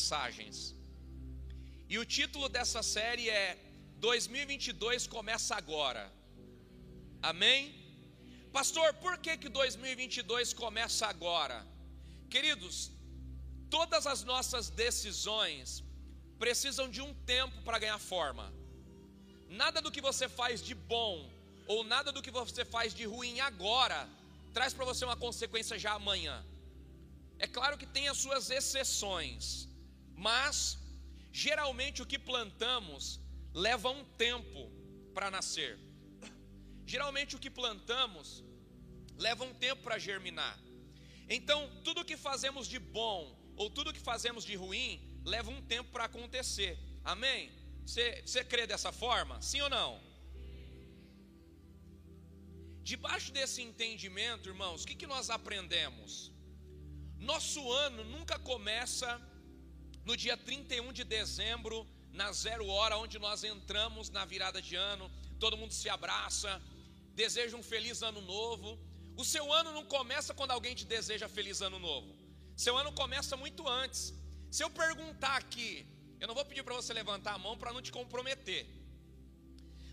mensagens. E o título dessa série é 2022 começa agora. Amém? Pastor, por que que 2022 começa agora? Queridos, todas as nossas decisões precisam de um tempo para ganhar forma. Nada do que você faz de bom ou nada do que você faz de ruim agora traz para você uma consequência já amanhã. É claro que tem as suas exceções, mas geralmente o que plantamos leva um tempo para nascer. Geralmente o que plantamos leva um tempo para germinar. Então, tudo que fazemos de bom ou tudo que fazemos de ruim leva um tempo para acontecer. Amém? Você, você crê dessa forma? Sim ou não? Debaixo desse entendimento, irmãos, o que, que nós aprendemos? Nosso ano nunca começa no dia 31 de dezembro, na zero hora, onde nós entramos na virada de ano, todo mundo se abraça, deseja um feliz ano novo. O seu ano não começa quando alguém te deseja feliz ano novo. Seu ano começa muito antes. Se eu perguntar aqui, eu não vou pedir para você levantar a mão para não te comprometer.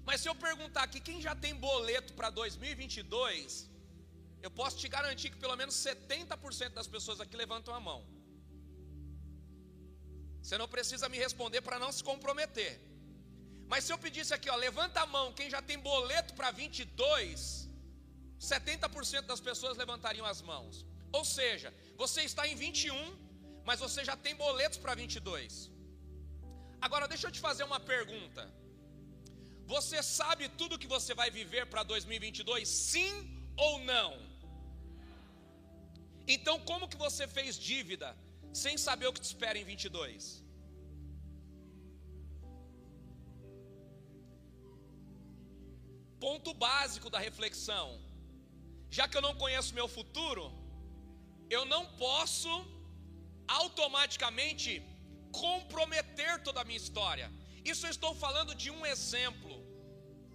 Mas se eu perguntar aqui quem já tem boleto para 2022, eu posso te garantir que pelo menos 70% das pessoas aqui levantam a mão. Você não precisa me responder para não se comprometer. Mas se eu pedisse aqui, ó, levanta a mão, quem já tem boleto para 22, 70% das pessoas levantariam as mãos. Ou seja, você está em 21, mas você já tem boletos para 22. Agora deixa eu te fazer uma pergunta. Você sabe tudo que você vai viver para 2022? Sim ou não? Então, como que você fez dívida sem saber o que te espera em 22? Ponto básico da reflexão. Já que eu não conheço meu futuro, eu não posso automaticamente comprometer toda a minha história. Isso eu estou falando de um exemplo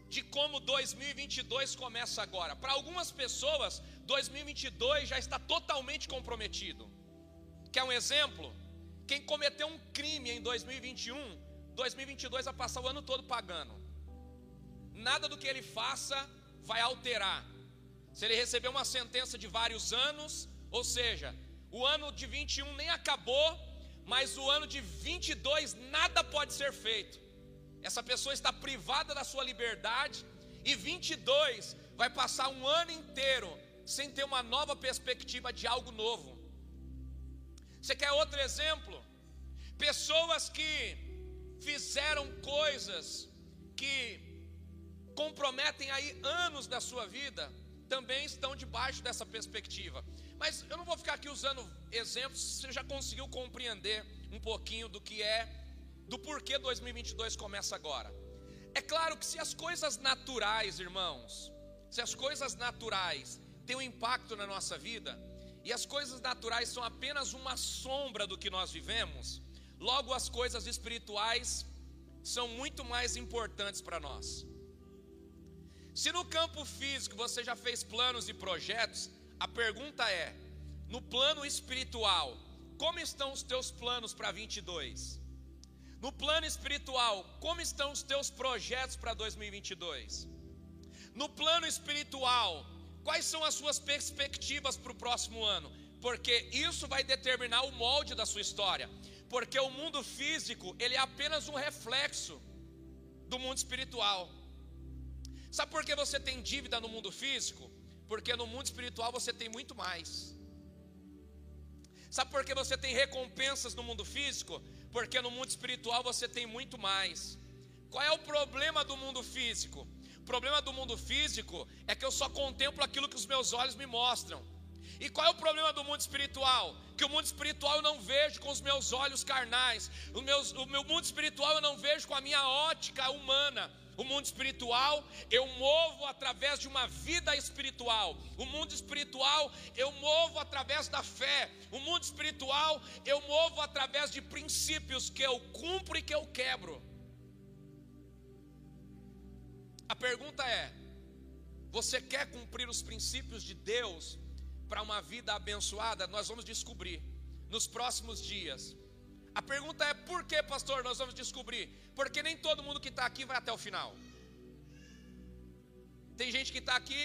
de como 2022 começa agora. Para algumas pessoas, 2022 já está totalmente comprometido. Quer um exemplo? Quem cometeu um crime em 2021, 2022 vai passar o ano todo pagando. Nada do que ele faça vai alterar. Se ele receber uma sentença de vários anos, ou seja, o ano de 21 nem acabou, mas o ano de 22 nada pode ser feito. Essa pessoa está privada da sua liberdade e 22 vai passar um ano inteiro sem ter uma nova perspectiva de algo novo. Você quer outro exemplo? Pessoas que fizeram coisas que comprometem aí anos da sua vida, também estão debaixo dessa perspectiva. Mas eu não vou ficar aqui usando exemplos, você já conseguiu compreender um pouquinho do que é, do porquê 2022 começa agora. É claro que se as coisas naturais, irmãos, se as coisas naturais têm um impacto na nossa vida, e as coisas naturais são apenas uma sombra do que nós vivemos, logo as coisas espirituais são muito mais importantes para nós. Se no campo físico você já fez planos e projetos, a pergunta é: no plano espiritual, como estão os teus planos para 22? No plano espiritual, como estão os teus projetos para 2022? No plano espiritual, quais são as suas perspectivas para o próximo ano? Porque isso vai determinar o molde da sua história. Porque o mundo físico, ele é apenas um reflexo do mundo espiritual. Sabe por que você tem dívida no mundo físico? Porque no mundo espiritual você tem muito mais. Sabe por que você tem recompensas no mundo físico? Porque no mundo espiritual você tem muito mais. Qual é o problema do mundo físico? Problema do mundo físico é que eu só contemplo aquilo que os meus olhos me mostram. E qual é o problema do mundo espiritual? Que o mundo espiritual eu não vejo com os meus olhos carnais. O, meus, o meu mundo espiritual eu não vejo com a minha ótica humana. O mundo espiritual eu movo através de uma vida espiritual. O mundo espiritual eu movo através da fé. O mundo espiritual eu movo através de princípios que eu cumpro e que eu quebro. A pergunta é: você quer cumprir os princípios de Deus para uma vida abençoada, nós vamos descobrir nos próximos dias. A pergunta é por que, pastor, nós vamos descobrir? Porque nem todo mundo que está aqui vai até o final. Tem gente que está aqui,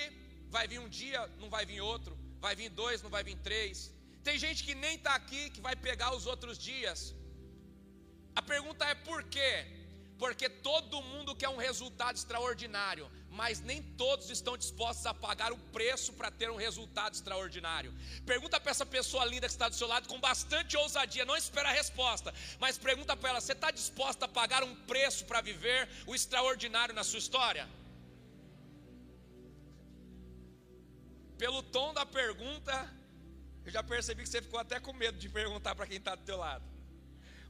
vai vir um dia, não vai vir outro, vai vir dois, não vai vir três. Tem gente que nem está aqui, que vai pegar os outros dias. A pergunta é por quê? Porque todo mundo quer um resultado extraordinário, mas nem todos estão dispostos a pagar o preço para ter um resultado extraordinário. Pergunta para essa pessoa linda que está do seu lado com bastante ousadia, não espera a resposta, mas pergunta para ela: você está disposta a pagar um preço para viver o extraordinário na sua história? Pelo tom da pergunta, eu já percebi que você ficou até com medo de perguntar para quem está do teu lado.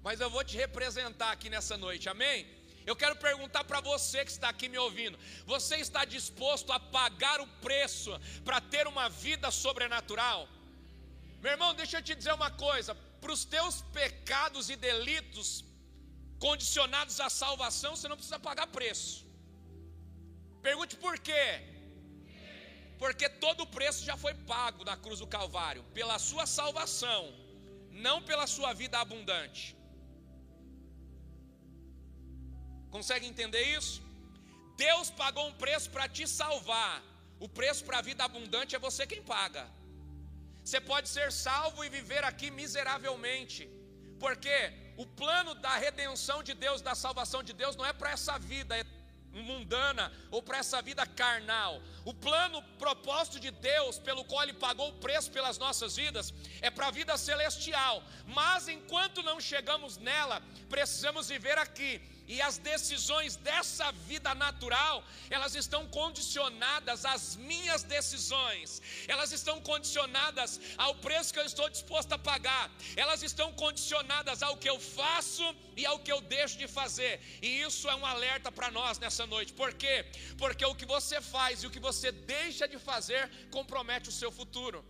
Mas eu vou te representar aqui nessa noite, amém? Eu quero perguntar para você que está aqui me ouvindo: você está disposto a pagar o preço para ter uma vida sobrenatural? Meu irmão, deixa eu te dizer uma coisa: para os teus pecados e delitos condicionados à salvação, você não precisa pagar preço. Pergunte por quê? Porque todo o preço já foi pago na cruz do Calvário, pela sua salvação, não pela sua vida abundante. Consegue entender isso? Deus pagou um preço para te salvar. O preço para a vida abundante é você quem paga. Você pode ser salvo e viver aqui miseravelmente, porque o plano da redenção de Deus, da salvação de Deus, não é para essa vida mundana ou para essa vida carnal. O plano, propósito de Deus, pelo qual Ele pagou o preço pelas nossas vidas, é para a vida celestial. Mas enquanto não chegamos nela, precisamos viver aqui e as decisões dessa vida natural, elas estão condicionadas às minhas decisões, elas estão condicionadas ao preço que eu estou disposto a pagar, elas estão condicionadas ao que eu faço e ao que eu deixo de fazer, e isso é um alerta para nós nessa noite, por quê? Porque o que você faz e o que você deixa de fazer compromete o seu futuro.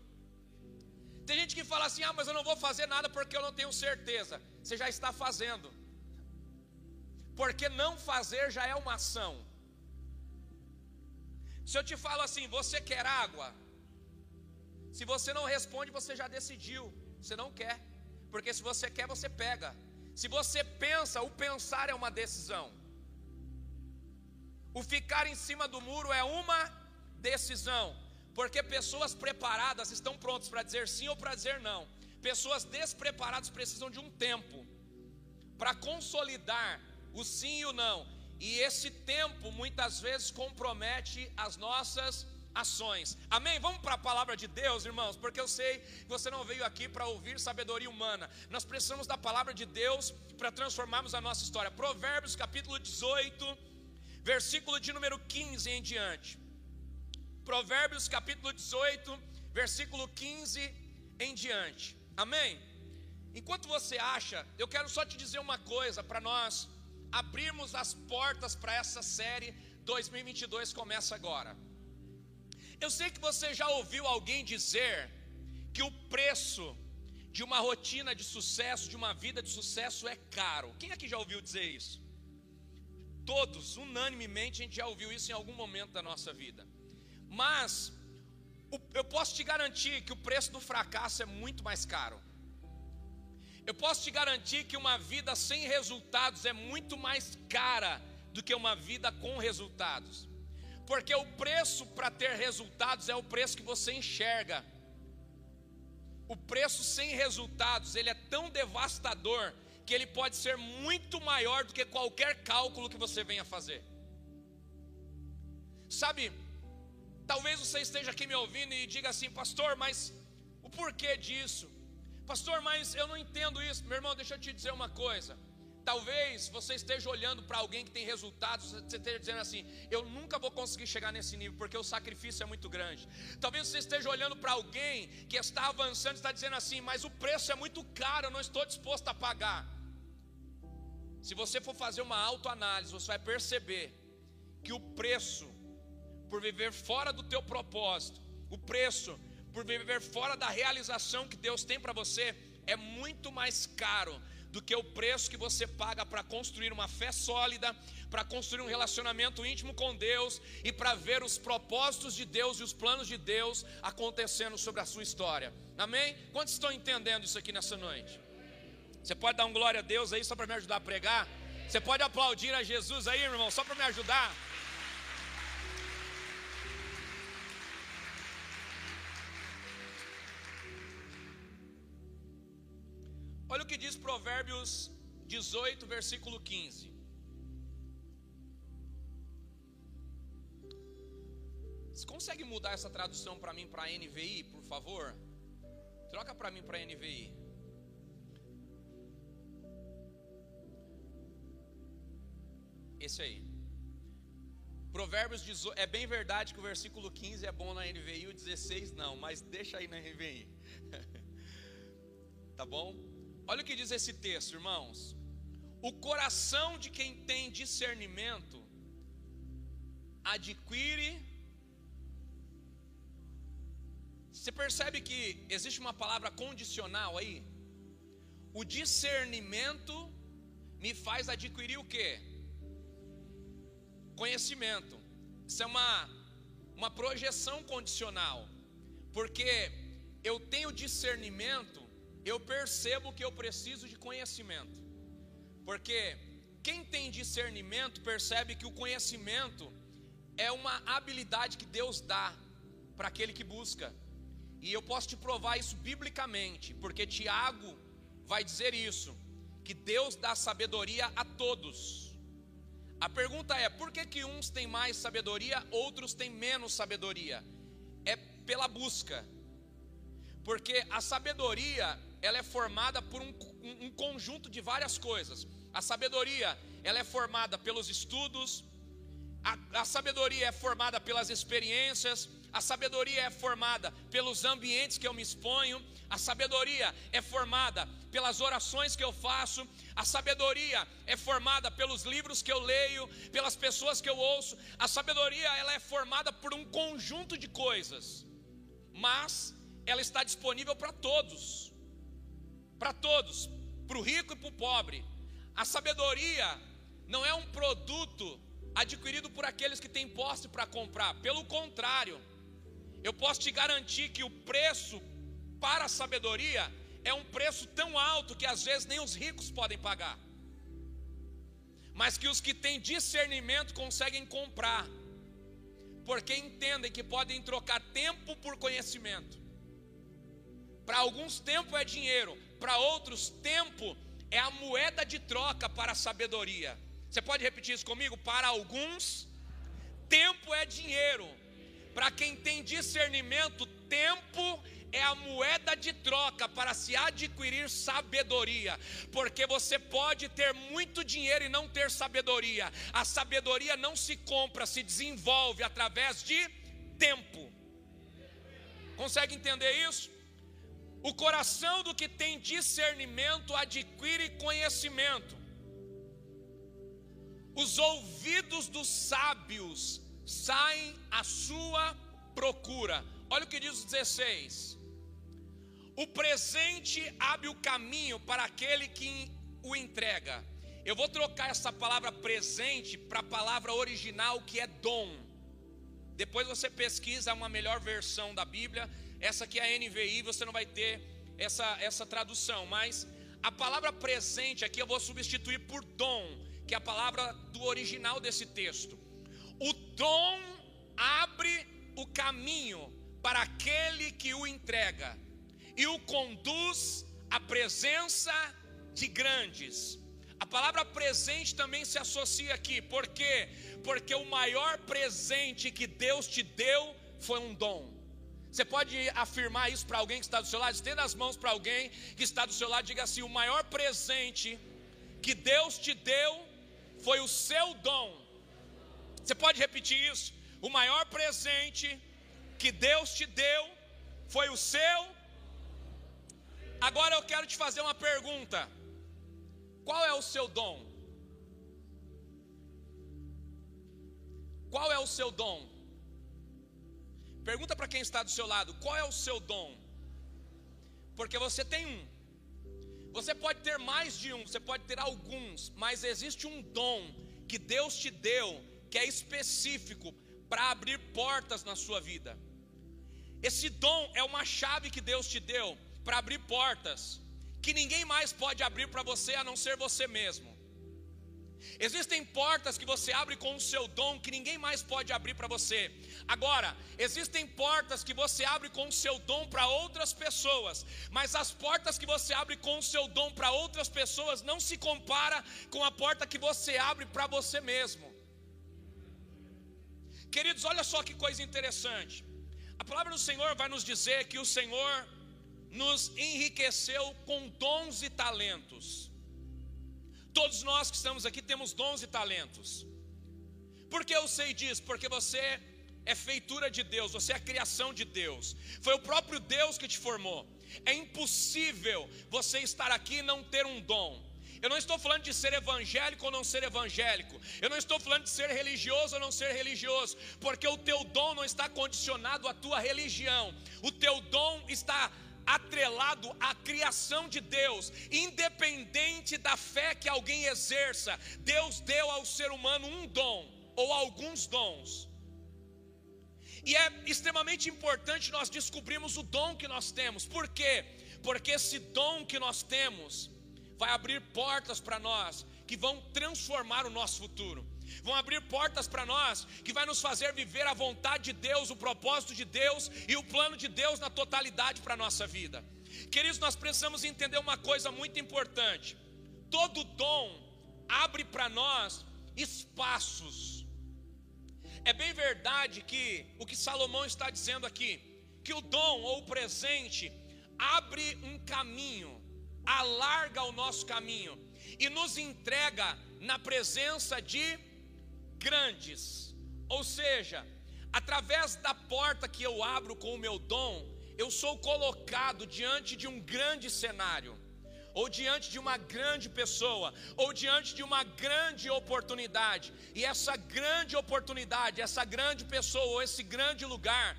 Tem gente que fala assim: ah, mas eu não vou fazer nada porque eu não tenho certeza. Você já está fazendo porque não fazer já é uma ação. Se eu te falo assim, você quer água? Se você não responde, você já decidiu, você não quer, porque se você quer, você pega. Se você pensa, o pensar é uma decisão. O ficar em cima do muro é uma decisão, porque pessoas preparadas estão prontas para dizer sim ou para dizer não. Pessoas despreparadas precisam de um tempo para consolidar o sim e o não. E esse tempo muitas vezes compromete as nossas ações. Amém? Vamos para a palavra de Deus, irmãos, porque eu sei que você não veio aqui para ouvir sabedoria humana. Nós precisamos da palavra de Deus para transformarmos a nossa história. Provérbios capítulo 18, versículo de número 15 em diante. Provérbios capítulo 18, versículo 15 em diante. Amém? Enquanto você acha, eu quero só te dizer uma coisa para nós abrirmos as portas para essa série 2022 começa agora. Eu sei que você já ouviu alguém dizer que o preço de uma rotina de sucesso, de uma vida de sucesso é caro. Quem aqui já ouviu dizer isso? Todos, unanimemente, a gente já ouviu isso em algum momento da nossa vida. Mas eu posso te garantir que o preço do fracasso é muito mais caro. Eu posso te garantir que uma vida sem resultados é muito mais cara do que uma vida com resultados. Porque o preço para ter resultados é o preço que você enxerga. O preço sem resultados, ele é tão devastador que ele pode ser muito maior do que qualquer cálculo que você venha fazer. Sabe, talvez você esteja aqui me ouvindo e diga assim, pastor, mas o porquê disso? Pastor, mas eu não entendo isso. Meu irmão, deixa eu te dizer uma coisa. Talvez você esteja olhando para alguém que tem resultados, você esteja dizendo assim: eu nunca vou conseguir chegar nesse nível, porque o sacrifício é muito grande. Talvez você esteja olhando para alguém que está avançando e está dizendo assim: mas o preço é muito caro, eu não estou disposto a pagar. Se você for fazer uma autoanálise, você vai perceber que o preço por viver fora do teu propósito, o preço por viver fora da realização que Deus tem para você, é muito mais caro do que o preço que você paga para construir uma fé sólida, para construir um relacionamento íntimo com Deus e para ver os propósitos de Deus e os planos de Deus acontecendo sobre a sua história. Amém? Quantos estão entendendo isso aqui nessa noite? Você pode dar um glória a Deus aí só para me ajudar a pregar? Você pode aplaudir a Jesus aí, irmão, só para me ajudar? Olha o que diz Provérbios 18, versículo 15. Você consegue mudar essa tradução para mim para NVI, por favor? Troca para mim para NVI. Esse aí. Provérbios 18, é bem verdade que o versículo 15 é bom na NVI, o 16 não, mas deixa aí na NVI. tá bom? Olha o que diz esse texto, irmãos. O coração de quem tem discernimento adquire. Você percebe que existe uma palavra condicional aí? O discernimento me faz adquirir o que? Conhecimento. Isso é uma, uma projeção condicional. Porque eu tenho discernimento eu percebo que eu preciso de conhecimento. Porque quem tem discernimento percebe que o conhecimento é uma habilidade que Deus dá para aquele que busca. E eu posso te provar isso biblicamente, porque Tiago vai dizer isso, que Deus dá sabedoria a todos. A pergunta é: por que, que uns têm mais sabedoria, outros têm menos sabedoria? É pela busca. Porque a sabedoria ela é formada por um, um, conjunto de várias coisas. A sabedoria, ela é formada pelos estudos, a, a sabedoria é formada pelas experiências, a sabedoria é formada pelos ambientes que eu me exponho, a sabedoria é formada pelas orações que eu faço, a sabedoria é formada pelos livros que eu leio, pelas pessoas que eu ouço. A sabedoria ela é formada por um conjunto de coisas, mas ela está disponível para todos para todos, para o rico e para o pobre. A sabedoria não é um produto adquirido por aqueles que têm posse para comprar, pelo contrário, eu posso te garantir que o preço para a sabedoria é um preço tão alto que às vezes nem os ricos podem pagar, mas que os que têm discernimento conseguem comprar, porque entendem que podem trocar tempo por conhecimento. Para alguns, tempo é dinheiro, para outros, tempo é a moeda de troca para a sabedoria. Você pode repetir isso comigo? Para alguns, tempo é dinheiro. Para quem tem discernimento, tempo é a moeda de troca para se adquirir sabedoria, porque você pode ter muito dinheiro e não ter sabedoria. A sabedoria não se compra, se desenvolve através de tempo. Consegue entender isso? O coração do que tem discernimento adquire conhecimento. Os ouvidos dos sábios saem à sua procura. Olha o que diz o 16: O presente abre o caminho para aquele que o entrega. Eu vou trocar essa palavra presente para a palavra original que é dom. Depois você pesquisa uma melhor versão da Bíblia essa aqui é a NVI, você não vai ter essa, essa tradução, mas a palavra presente aqui eu vou substituir por dom, que é a palavra do original desse texto. O dom abre o caminho para aquele que o entrega e o conduz à presença de grandes. A palavra presente também se associa aqui, por quê? Porque o maior presente que Deus te deu foi um dom. Você pode afirmar isso para alguém que está do seu lado? Estenda as mãos para alguém que está do seu lado e diga assim: o maior presente que Deus te deu foi o seu dom. Você pode repetir isso? O maior presente que Deus te deu foi o seu. Agora eu quero te fazer uma pergunta: qual é o seu dom? Qual é o seu dom? Pergunta para quem está do seu lado: qual é o seu dom? Porque você tem um. Você pode ter mais de um, você pode ter alguns, mas existe um dom que Deus te deu, que é específico para abrir portas na sua vida. Esse dom é uma chave que Deus te deu para abrir portas que ninguém mais pode abrir para você a não ser você mesmo. Existem portas que você abre com o seu dom que ninguém mais pode abrir para você. Agora, existem portas que você abre com o seu dom para outras pessoas, mas as portas que você abre com o seu dom para outras pessoas não se compara com a porta que você abre para você mesmo. Queridos, olha só que coisa interessante. A palavra do Senhor vai nos dizer que o Senhor nos enriqueceu com dons e talentos. Todos nós que estamos aqui temos dons e talentos. Por que eu sei disso? Porque você é feitura de Deus, você é a criação de Deus. Foi o próprio Deus que te formou. É impossível você estar aqui e não ter um dom. Eu não estou falando de ser evangélico ou não ser evangélico. Eu não estou falando de ser religioso ou não ser religioso, porque o teu dom não está condicionado à tua religião. O teu dom está atrelado à criação de Deus, independente da fé que alguém exerça. Deus deu ao ser humano um dom ou alguns dons. E é extremamente importante nós descobrirmos o dom que nós temos. Por quê? Porque esse dom que nós temos vai abrir portas para nós que vão transformar o nosso futuro. Vão abrir portas para nós que vai nos fazer viver a vontade de Deus, o propósito de Deus e o plano de Deus na totalidade para a nossa vida. Queridos, nós precisamos entender uma coisa muito importante. Todo dom abre para nós espaços. É bem verdade que o que Salomão está dizendo aqui, que o dom ou o presente abre um caminho alarga o nosso caminho e nos entrega na presença de grandes. Ou seja, através da porta que eu abro com o meu dom, eu sou colocado diante de um grande cenário, ou diante de uma grande pessoa, ou diante de uma grande oportunidade. E essa grande oportunidade, essa grande pessoa, ou esse grande lugar,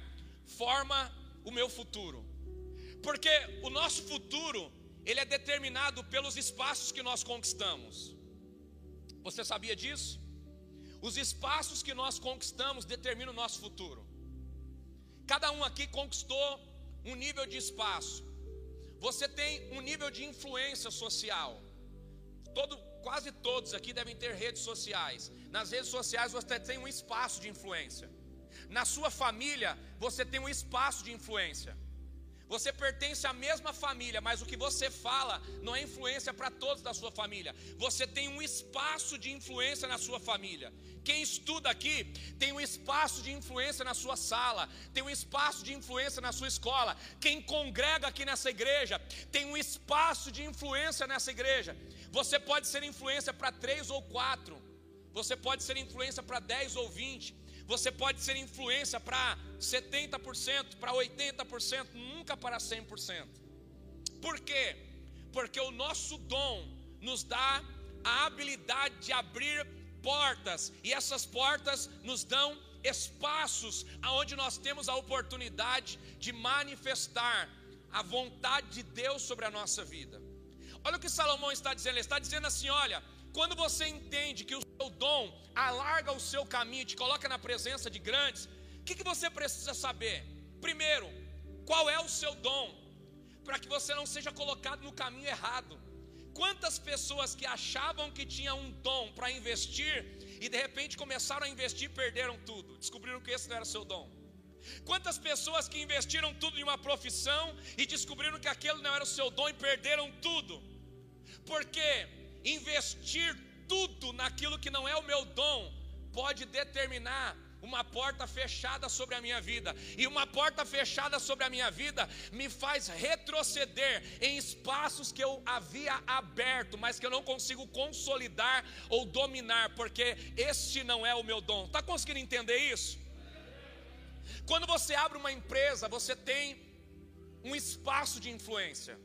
forma o meu futuro. Porque o nosso futuro ele é determinado pelos espaços que nós conquistamos. Você sabia disso? Os espaços que nós conquistamos determinam o nosso futuro. Cada um aqui conquistou um nível de espaço. Você tem um nível de influência social. Todo, quase todos aqui devem ter redes sociais. Nas redes sociais você tem um espaço de influência. Na sua família você tem um espaço de influência. Você pertence à mesma família, mas o que você fala não é influência para todos da sua família. Você tem um espaço de influência na sua família. Quem estuda aqui tem um espaço de influência na sua sala, tem um espaço de influência na sua escola. Quem congrega aqui nessa igreja tem um espaço de influência nessa igreja. Você pode ser influência para três ou quatro, você pode ser influência para dez ou vinte. Você pode ser influência para 70%, para 80%, nunca para 100%. Por quê? Porque o nosso dom nos dá a habilidade de abrir portas, e essas portas nos dão espaços aonde nós temos a oportunidade de manifestar a vontade de Deus sobre a nossa vida. Olha o que Salomão está dizendo, ele está dizendo assim: olha, quando você entende que o seu dom alarga o seu caminho, te coloca na presença de grandes, o que, que você precisa saber? Primeiro, qual é o seu dom, para que você não seja colocado no caminho errado. Quantas pessoas que achavam que tinham um dom para investir e de repente começaram a investir perderam tudo, descobriram que esse não era seu dom. Quantas pessoas que investiram tudo em uma profissão e descobriram que aquele não era o seu dom e perderam tudo. Porque investir tudo naquilo que não é o meu dom pode determinar uma porta fechada sobre a minha vida, e uma porta fechada sobre a minha vida me faz retroceder em espaços que eu havia aberto, mas que eu não consigo consolidar ou dominar, porque este não é o meu dom. Está conseguindo entender isso? Quando você abre uma empresa, você tem um espaço de influência.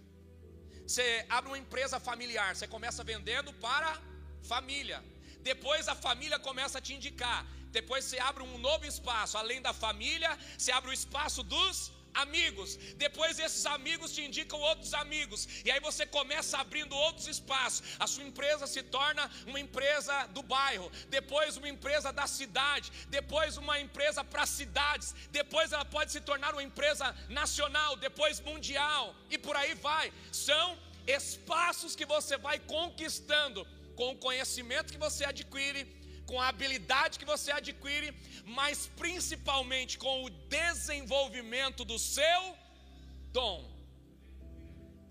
Você abre uma empresa familiar, você começa vendendo para família. Depois a família começa a te indicar. Depois você abre um novo espaço, além da família, você abre o espaço dos amigos, depois esses amigos te indicam outros amigos, e aí você começa abrindo outros espaços. A sua empresa se torna uma empresa do bairro, depois uma empresa da cidade, depois uma empresa para cidades, depois ela pode se tornar uma empresa nacional, depois mundial, e por aí vai. São espaços que você vai conquistando com o conhecimento que você adquire com a habilidade que você adquire, mas principalmente com o desenvolvimento do seu dom.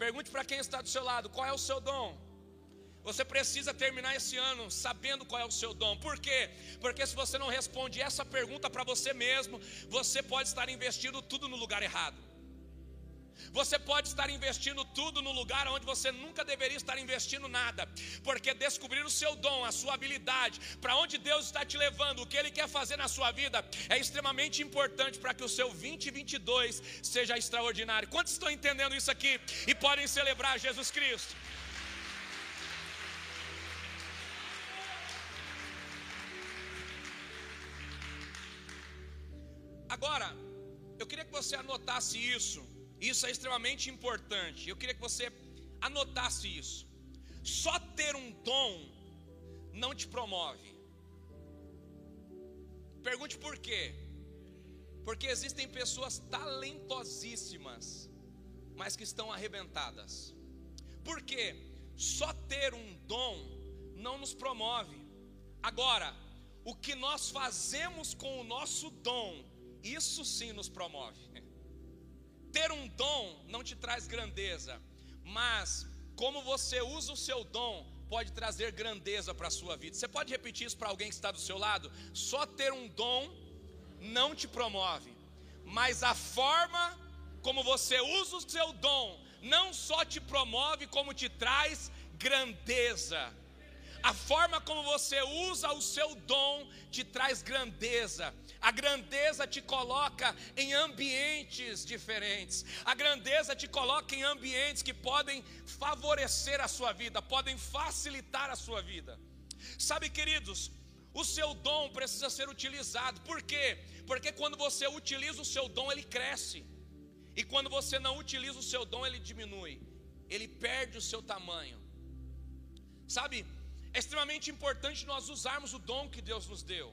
Pergunte para quem está do seu lado: qual é o seu dom? Você precisa terminar esse ano sabendo qual é o seu dom. Por quê? Porque se você não responde essa pergunta para você mesmo, você pode estar investindo tudo no lugar errado. Você pode estar investindo tudo no lugar onde você nunca deveria estar investindo nada, porque descobrir o seu dom, a sua habilidade, para onde Deus está te levando, o que Ele quer fazer na sua vida, é extremamente importante para que o seu 2022 seja extraordinário. Quantos estão entendendo isso aqui e podem celebrar Jesus Cristo? Agora, eu queria que você anotasse isso isso é extremamente importante. Eu queria que você anotasse isso. Só ter um dom não te promove. Pergunte por quê? Porque existem pessoas talentosíssimas, mas que estão arrebentadas. Por quê? Só ter um dom não nos promove. Agora, o que nós fazemos com o nosso dom, isso sim nos promove. Ter um dom não te traz grandeza, mas como você usa o seu dom pode trazer grandeza para a sua vida. Você pode repetir isso para alguém que está do seu lado? Só ter um dom não te promove, mas a forma como você usa o seu dom não só te promove, como te traz grandeza. A forma como você usa o seu dom te traz grandeza. A grandeza te coloca em ambientes diferentes. A grandeza te coloca em ambientes que podem favorecer a sua vida, podem facilitar a sua vida. Sabe, queridos, o seu dom precisa ser utilizado. Por quê? Porque quando você utiliza o seu dom, ele cresce. E quando você não utiliza o seu dom, ele diminui. Ele perde o seu tamanho. Sabe? É extremamente importante nós usarmos o dom que Deus nos deu.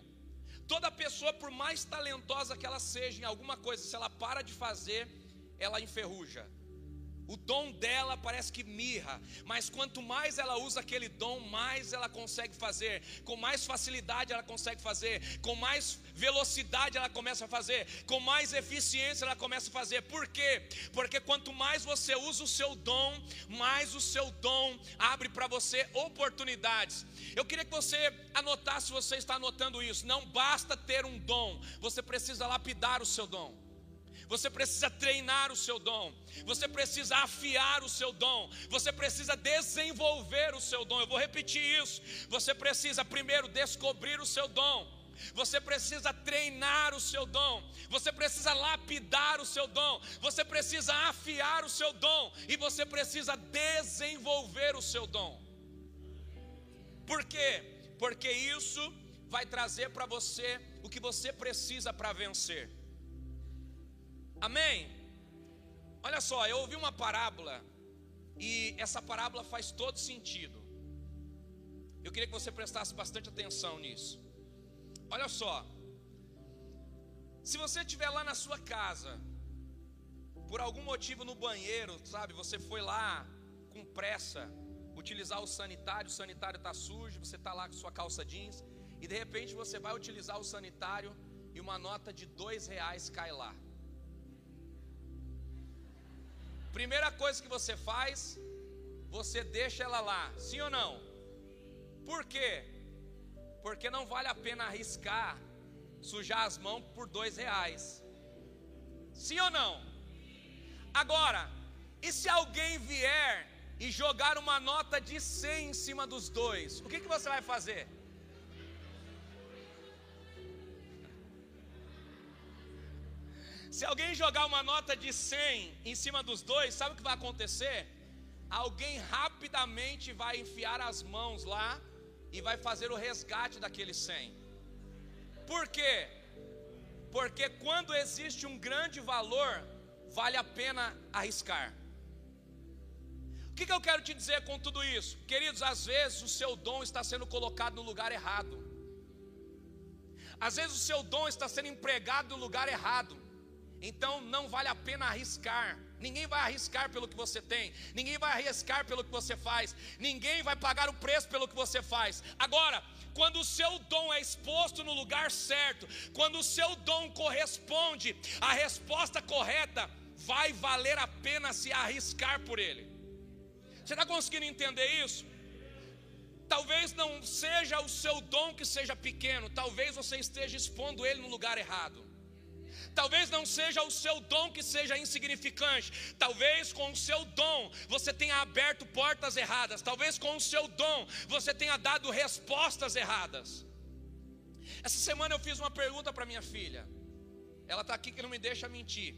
Toda pessoa, por mais talentosa que ela seja em alguma coisa, se ela para de fazer, ela enferruja. O dom dela parece que mirra, mas quanto mais ela usa aquele dom, mais ela consegue fazer, com mais facilidade ela consegue fazer, com mais velocidade ela começa a fazer, com mais eficiência ela começa a fazer. Por quê? Porque quanto mais você usa o seu dom, mais o seu dom abre para você oportunidades. Eu queria que você anotasse, se você está anotando isso, não basta ter um dom, você precisa lapidar o seu dom. Você precisa treinar o seu dom, você precisa afiar o seu dom, você precisa desenvolver o seu dom. Eu vou repetir isso. Você precisa primeiro descobrir o seu dom. Você precisa treinar o seu dom, você precisa lapidar o seu dom, você precisa afiar o seu dom e você precisa desenvolver o seu dom. Por quê? Porque isso vai trazer para você o que você precisa para vencer. Amém? Olha só, eu ouvi uma parábola e essa parábola faz todo sentido. Eu queria que você prestasse bastante atenção nisso. Olha só, se você estiver lá na sua casa, por algum motivo no banheiro, sabe, você foi lá com pressa utilizar o sanitário, o sanitário está sujo, você está lá com sua calça jeans, e de repente você vai utilizar o sanitário e uma nota de dois reais cai lá. Primeira coisa que você faz, você deixa ela lá, sim ou não? Por quê? Porque não vale a pena arriscar sujar as mãos por dois reais. Sim ou não? Agora, e se alguém vier e jogar uma nota de 100 em cima dos dois, o que, que você vai fazer? Se alguém jogar uma nota de 100 em cima dos dois, sabe o que vai acontecer? Alguém rapidamente vai enfiar as mãos lá e vai fazer o resgate daquele 100. Por quê? Porque quando existe um grande valor, vale a pena arriscar. O que, que eu quero te dizer com tudo isso? Queridos, às vezes o seu dom está sendo colocado no lugar errado. Às vezes o seu dom está sendo empregado no lugar errado. Então não vale a pena arriscar. Ninguém vai arriscar pelo que você tem, ninguém vai arriscar pelo que você faz, ninguém vai pagar o preço pelo que você faz. Agora, quando o seu dom é exposto no lugar certo, quando o seu dom corresponde à resposta correta, vai valer a pena se arriscar por ele. Você está conseguindo entender isso? Talvez não seja o seu dom que seja pequeno, talvez você esteja expondo ele no lugar errado. Talvez não seja o seu dom que seja insignificante. Talvez com o seu dom você tenha aberto portas erradas. Talvez com o seu dom você tenha dado respostas erradas. Essa semana eu fiz uma pergunta para minha filha. Ela está aqui que não me deixa mentir.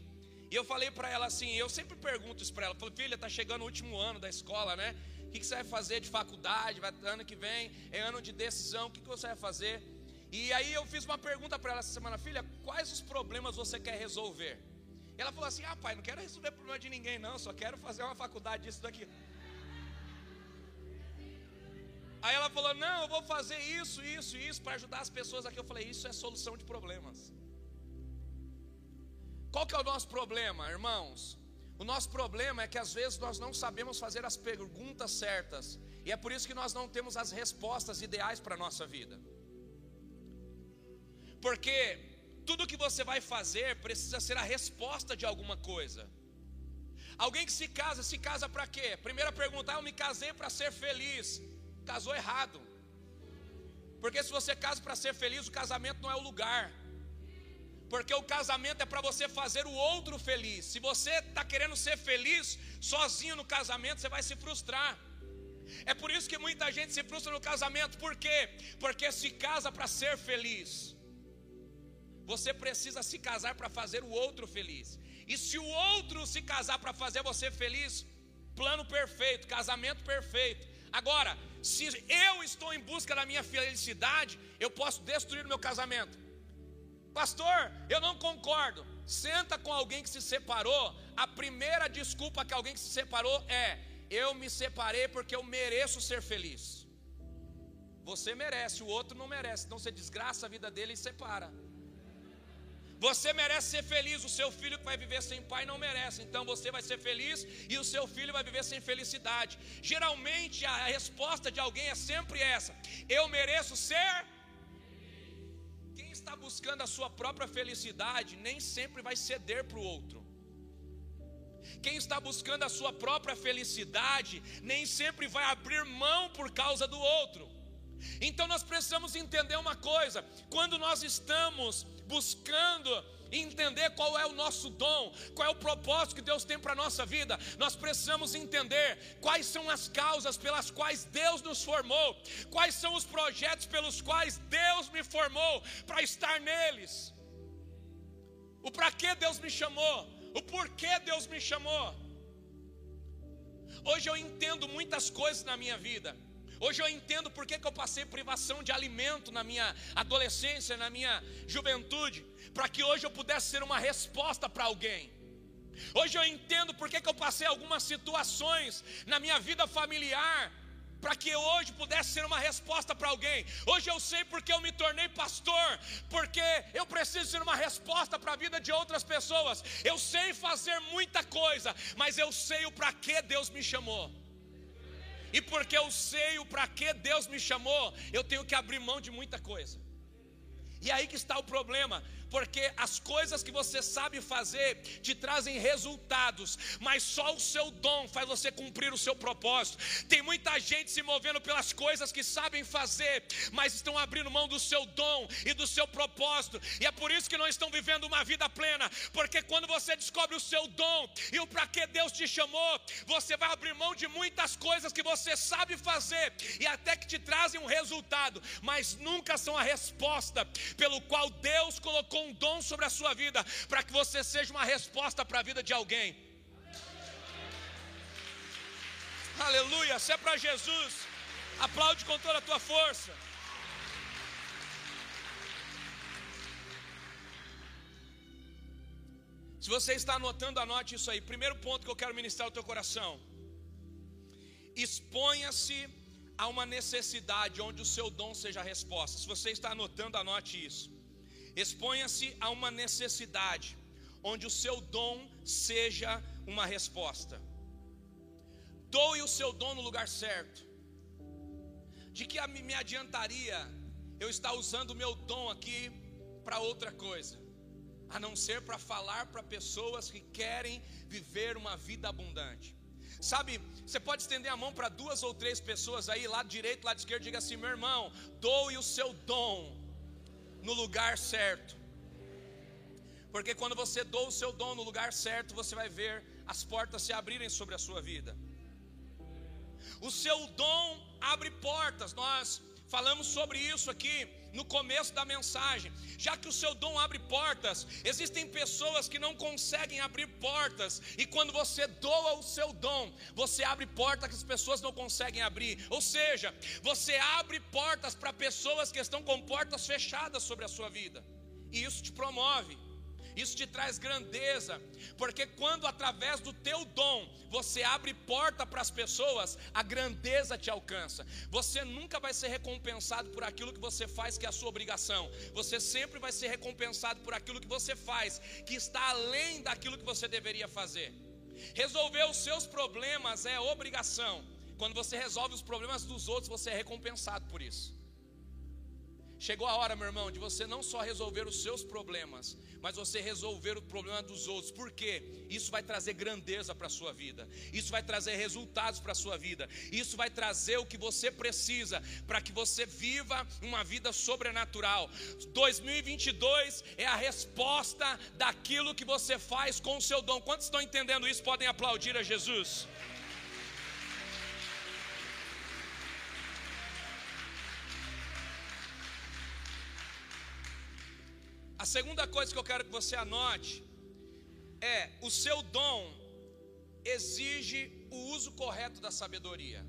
E eu falei para ela assim, eu sempre pergunto isso para ela. falei, filha, está chegando o último ano da escola, né? O que, que você vai fazer de faculdade? Vai, ano que vem é ano de decisão. O que, que você vai fazer? E aí eu fiz uma pergunta para ela essa semana, filha, quais os problemas você quer resolver? E ela falou assim: Ah, pai, não quero resolver problema de ninguém, não, só quero fazer uma faculdade disso daqui. Aí ela falou: Não, eu vou fazer isso, isso, isso para ajudar as pessoas aqui. Eu falei: Isso é solução de problemas. Qual que é o nosso problema, irmãos? O nosso problema é que às vezes nós não sabemos fazer as perguntas certas, e é por isso que nós não temos as respostas ideais para a nossa vida. Porque tudo que você vai fazer precisa ser a resposta de alguma coisa. Alguém que se casa, se casa para quê? Primeira pergunta: ah, eu me casei para ser feliz. Casou errado. Porque se você casa para ser feliz, o casamento não é o lugar. Porque o casamento é para você fazer o outro feliz. Se você está querendo ser feliz sozinho no casamento, você vai se frustrar. É por isso que muita gente se frustra no casamento. Por quê? Porque se casa para ser feliz. Você precisa se casar para fazer o outro feliz. E se o outro se casar para fazer você feliz, plano perfeito, casamento perfeito. Agora, se eu estou em busca da minha felicidade, eu posso destruir o meu casamento. Pastor, eu não concordo. Senta com alguém que se separou. A primeira desculpa que alguém que se separou é: eu me separei porque eu mereço ser feliz. Você merece, o outro não merece. Então você desgraça a vida dele e separa. Você merece ser feliz, o seu filho que vai viver sem pai não merece. Então você vai ser feliz e o seu filho vai viver sem felicidade. Geralmente a resposta de alguém é sempre essa: eu mereço ser. Quem está buscando a sua própria felicidade nem sempre vai ceder para o outro. Quem está buscando a sua própria felicidade nem sempre vai abrir mão por causa do outro. Então nós precisamos entender uma coisa: quando nós estamos buscando entender qual é o nosso dom, qual é o propósito que Deus tem para a nossa vida, nós precisamos entender quais são as causas pelas quais Deus nos formou, quais são os projetos pelos quais Deus me formou para estar neles, o para que Deus me chamou, o porquê Deus me chamou. Hoje eu entendo muitas coisas na minha vida. Hoje eu entendo por que, que eu passei privação de alimento na minha adolescência, na minha juventude, para que hoje eu pudesse ser uma resposta para alguém. Hoje eu entendo por que, que eu passei algumas situações na minha vida familiar, para que hoje pudesse ser uma resposta para alguém. Hoje eu sei porque eu me tornei pastor, porque eu preciso ser uma resposta para a vida de outras pessoas. Eu sei fazer muita coisa, mas eu sei o para que Deus me chamou. E porque eu sei o para que Deus me chamou, eu tenho que abrir mão de muita coisa. E aí que está o problema porque as coisas que você sabe fazer te trazem resultados, mas só o seu dom faz você cumprir o seu propósito. Tem muita gente se movendo pelas coisas que sabem fazer, mas estão abrindo mão do seu dom e do seu propósito, e é por isso que não estão vivendo uma vida plena, porque quando você descobre o seu dom e o para que Deus te chamou, você vai abrir mão de muitas coisas que você sabe fazer e até que te trazem um resultado, mas nunca são a resposta pelo qual Deus colocou um dom sobre a sua vida, para que você seja uma resposta para a vida de alguém. Aleluia, se é para Jesus, aplaude com toda a tua força. Se você está anotando, anote isso aí. Primeiro ponto que eu quero ministrar ao teu coração. Exponha-se a uma necessidade onde o seu dom seja a resposta. Se você está anotando, anote isso. Exponha-se a uma necessidade onde o seu dom seja uma resposta. Doe o seu dom no lugar certo. De que me adiantaria eu estar usando o meu dom aqui para outra coisa, a não ser para falar para pessoas que querem viver uma vida abundante. Sabe, você pode estender a mão para duas ou três pessoas aí, lado direito, lado esquerdo, diga assim: meu irmão, doe o seu dom no lugar certo. Porque quando você doa o seu dom no lugar certo, você vai ver as portas se abrirem sobre a sua vida. O seu dom abre portas. Nós falamos sobre isso aqui no começo da mensagem. Já que o seu dom abre portas, existem pessoas que não conseguem abrir portas, e quando você doa o seu dom, você abre portas que as pessoas não conseguem abrir. Ou seja, você abre portas para pessoas que estão com portas fechadas sobre a sua vida, e isso te promove. Isso te traz grandeza, porque quando através do teu dom você abre porta para as pessoas, a grandeza te alcança. Você nunca vai ser recompensado por aquilo que você faz, que é a sua obrigação. Você sempre vai ser recompensado por aquilo que você faz, que está além daquilo que você deveria fazer. Resolver os seus problemas é obrigação. Quando você resolve os problemas dos outros, você é recompensado por isso. Chegou a hora, meu irmão, de você não só resolver os seus problemas, mas você resolver o problema dos outros. Por quê? Isso vai trazer grandeza para a sua vida. Isso vai trazer resultados para a sua vida. Isso vai trazer o que você precisa para que você viva uma vida sobrenatural. 2022 é a resposta daquilo que você faz com o seu dom. Quantos estão entendendo isso? Podem aplaudir a Jesus. A segunda coisa que eu quero que você anote é: o seu dom exige o uso correto da sabedoria.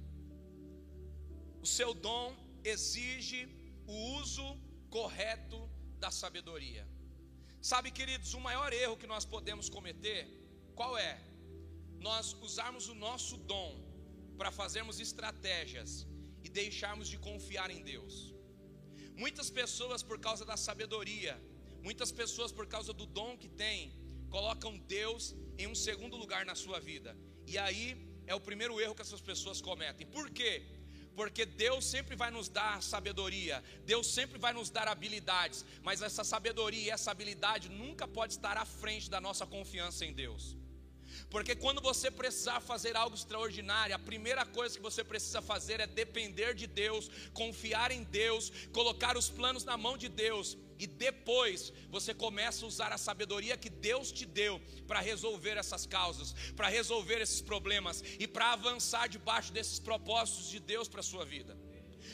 O seu dom exige o uso correto da sabedoria. Sabe, queridos, o maior erro que nós podemos cometer, qual é? Nós usarmos o nosso dom para fazermos estratégias e deixarmos de confiar em Deus. Muitas pessoas, por causa da sabedoria, Muitas pessoas, por causa do dom que têm, colocam Deus em um segundo lugar na sua vida. E aí é o primeiro erro que essas pessoas cometem. Por quê? Porque Deus sempre vai nos dar sabedoria, Deus sempre vai nos dar habilidades, mas essa sabedoria e essa habilidade nunca pode estar à frente da nossa confiança em Deus. Porque quando você precisar fazer algo extraordinário, a primeira coisa que você precisa fazer é depender de Deus, confiar em Deus, colocar os planos na mão de Deus e depois você começa a usar a sabedoria que Deus te deu para resolver essas causas, para resolver esses problemas e para avançar debaixo desses propósitos de Deus para a sua vida.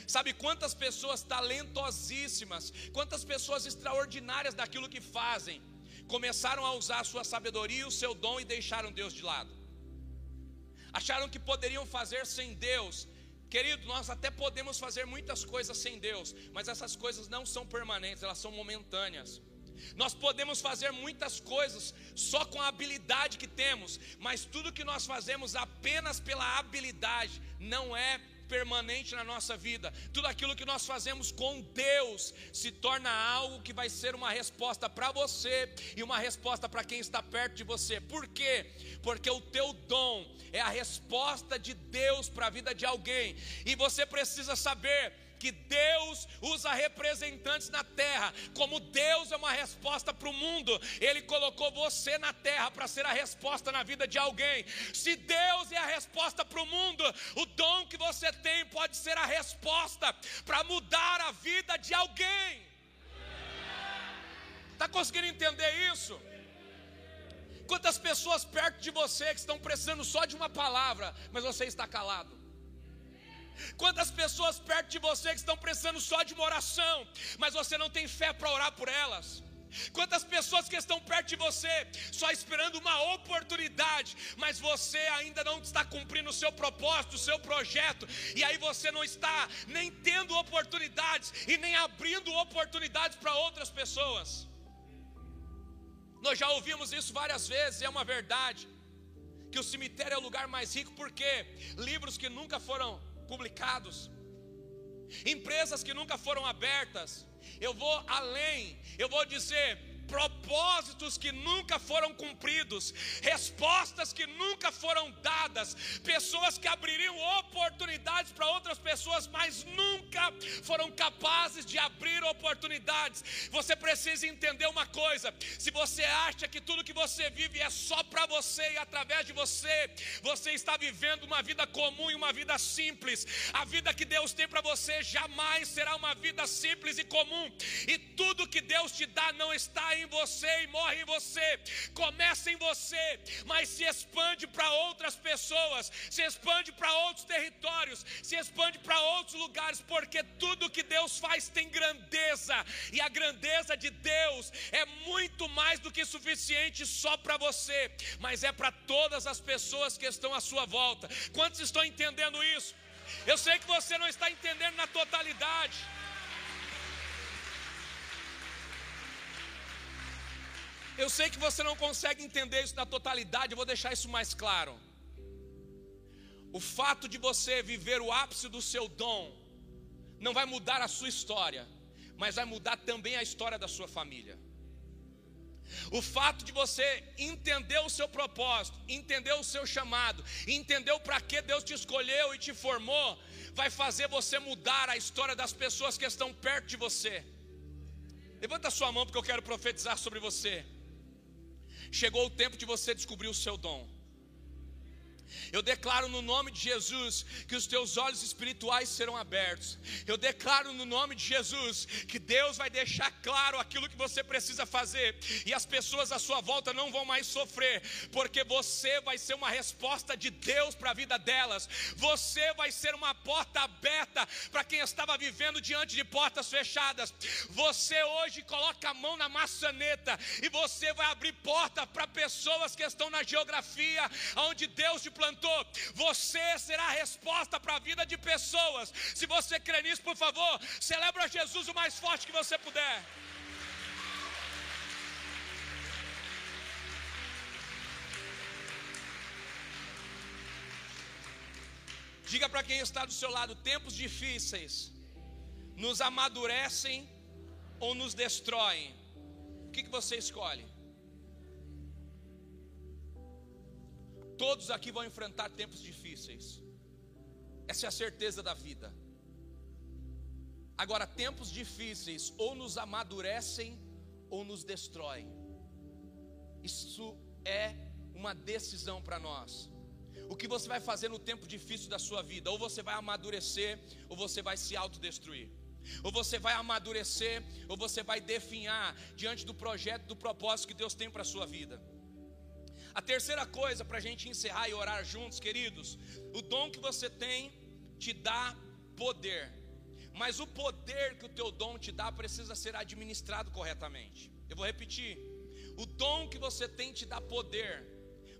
Sabe quantas pessoas talentosíssimas, quantas pessoas extraordinárias daquilo que fazem, começaram a usar a sua sabedoria o seu dom e deixaram Deus de lado. Acharam que poderiam fazer sem Deus, Querido, nós até podemos fazer muitas coisas sem Deus, mas essas coisas não são permanentes, elas são momentâneas. Nós podemos fazer muitas coisas só com a habilidade que temos, mas tudo que nós fazemos apenas pela habilidade não é permanente na nossa vida. Tudo aquilo que nós fazemos com Deus se torna algo que vai ser uma resposta para você e uma resposta para quem está perto de você. Por quê? Porque o teu dom é a resposta de Deus para a vida de alguém, e você precisa saber que Deus usa representantes na terra, como Deus é uma resposta para o mundo, Ele colocou você na terra para ser a resposta na vida de alguém. Se Deus é a resposta para o mundo, o dom que você tem pode ser a resposta para mudar a vida de alguém. Está conseguindo entender isso? Quantas pessoas perto de você que estão precisando só de uma palavra, mas você está calado? Quantas pessoas perto de você que estão precisando só de uma oração, mas você não tem fé para orar por elas? Quantas pessoas que estão perto de você, só esperando uma oportunidade, mas você ainda não está cumprindo o seu propósito, o seu projeto, e aí você não está nem tendo oportunidades e nem abrindo oportunidades para outras pessoas. Nós já ouvimos isso várias vezes, é uma verdade. Que o cemitério é o lugar mais rico, porque livros que nunca foram publicados, empresas que nunca foram abertas. Eu vou além, eu vou dizer, propósitos que nunca foram cumpridos, respostas que nunca foram dadas, pessoas que abririam oportunidades para outras pessoas, mas nunca foram capazes de abrir oportunidades. Você precisa entender uma coisa: se você acha que tudo que você vive é só para você e através de você, você está vivendo uma vida comum e uma vida simples. A vida que Deus tem para você jamais será uma vida simples e comum, e tudo que Deus te dá não está em você e morre em você. Começa em você, mas se expande para outras pessoas, se expande para outros territórios, se expande para outros lugares, porque tudo que Deus faz tem grandeza, e a grandeza de Deus é muito mais do que suficiente só para você, mas é para todas as pessoas que estão à sua volta. Quantos estão entendendo isso? Eu sei que você não está entendendo na totalidade. Eu sei que você não consegue entender isso na totalidade, eu vou deixar isso mais claro. O fato de você viver o ápice do seu dom não vai mudar a sua história, mas vai mudar também a história da sua família. O fato de você entender o seu propósito, entender o seu chamado, entender para que Deus te escolheu e te formou, vai fazer você mudar a história das pessoas que estão perto de você. Levanta a sua mão porque eu quero profetizar sobre você. Chegou o tempo de você descobrir o seu dom. Eu declaro no nome de Jesus que os teus olhos espirituais serão abertos. Eu declaro no nome de Jesus que Deus vai deixar claro aquilo que você precisa fazer e as pessoas à sua volta não vão mais sofrer, porque você vai ser uma resposta de Deus para a vida delas. Você vai ser uma porta aberta para quem estava vivendo diante de portas fechadas. Você hoje coloca a mão na maçaneta e você vai abrir porta para pessoas que estão na geografia onde Deus te plantou, você será a resposta para a vida de pessoas. Se você crê nisso, por favor, celebra Jesus o mais forte que você puder. Diga para quem está do seu lado: tempos difíceis nos amadurecem ou nos destroem. O que, que você escolhe? Todos aqui vão enfrentar tempos difíceis. Essa é a certeza da vida. Agora, tempos difíceis ou nos amadurecem ou nos destroem. Isso é uma decisão para nós. O que você vai fazer no tempo difícil da sua vida? Ou você vai amadurecer, ou você vai se autodestruir. Ou você vai amadurecer, ou você vai definhar diante do projeto, do propósito que Deus tem para a sua vida. A terceira coisa para a gente encerrar e orar juntos, queridos, o dom que você tem te dá poder, mas o poder que o teu dom te dá precisa ser administrado corretamente. Eu vou repetir: o dom que você tem te dá poder,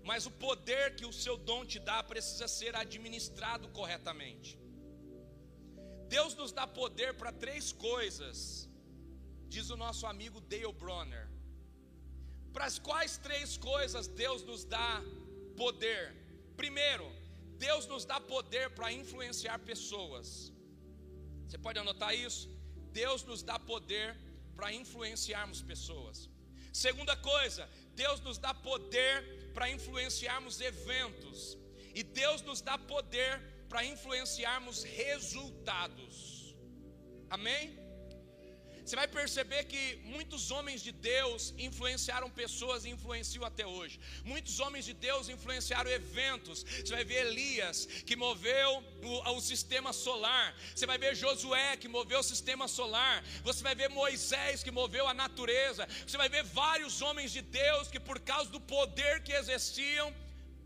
mas o poder que o seu dom te dá precisa ser administrado corretamente. Deus nos dá poder para três coisas, diz o nosso amigo Dale Bronner. Para as quais três coisas Deus nos dá poder? Primeiro, Deus nos dá poder para influenciar pessoas. Você pode anotar isso? Deus nos dá poder para influenciarmos pessoas. Segunda coisa, Deus nos dá poder para influenciarmos eventos. E Deus nos dá poder para influenciarmos resultados. Amém? Você vai perceber que muitos homens de Deus influenciaram pessoas e influenciam até hoje. Muitos homens de Deus influenciaram eventos. Você vai ver Elias, que moveu o, o sistema solar. Você vai ver Josué, que moveu o sistema solar. Você vai ver Moisés, que moveu a natureza. Você vai ver vários homens de Deus que, por causa do poder que exerciam,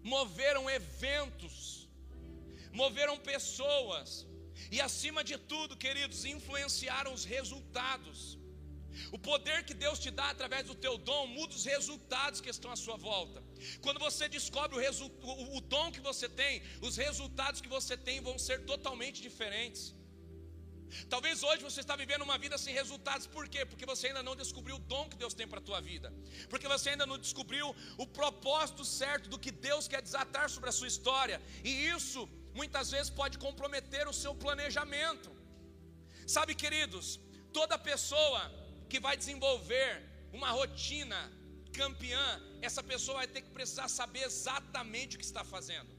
moveram eventos, moveram pessoas. E acima de tudo, queridos, influenciaram os resultados. O poder que Deus te dá através do teu dom muda os resultados que estão à sua volta. Quando você descobre o, o, dom que você tem, os resultados que você tem vão ser totalmente diferentes. Talvez hoje você está vivendo uma vida sem resultados, por quê? Porque você ainda não descobriu o dom que Deus tem para a tua vida, porque você ainda não descobriu o propósito certo do que Deus quer desatar sobre a sua história, e isso muitas vezes pode comprometer o seu planejamento. Sabe, queridos, toda pessoa que vai desenvolver uma rotina campeã, essa pessoa vai ter que precisar saber exatamente o que está fazendo.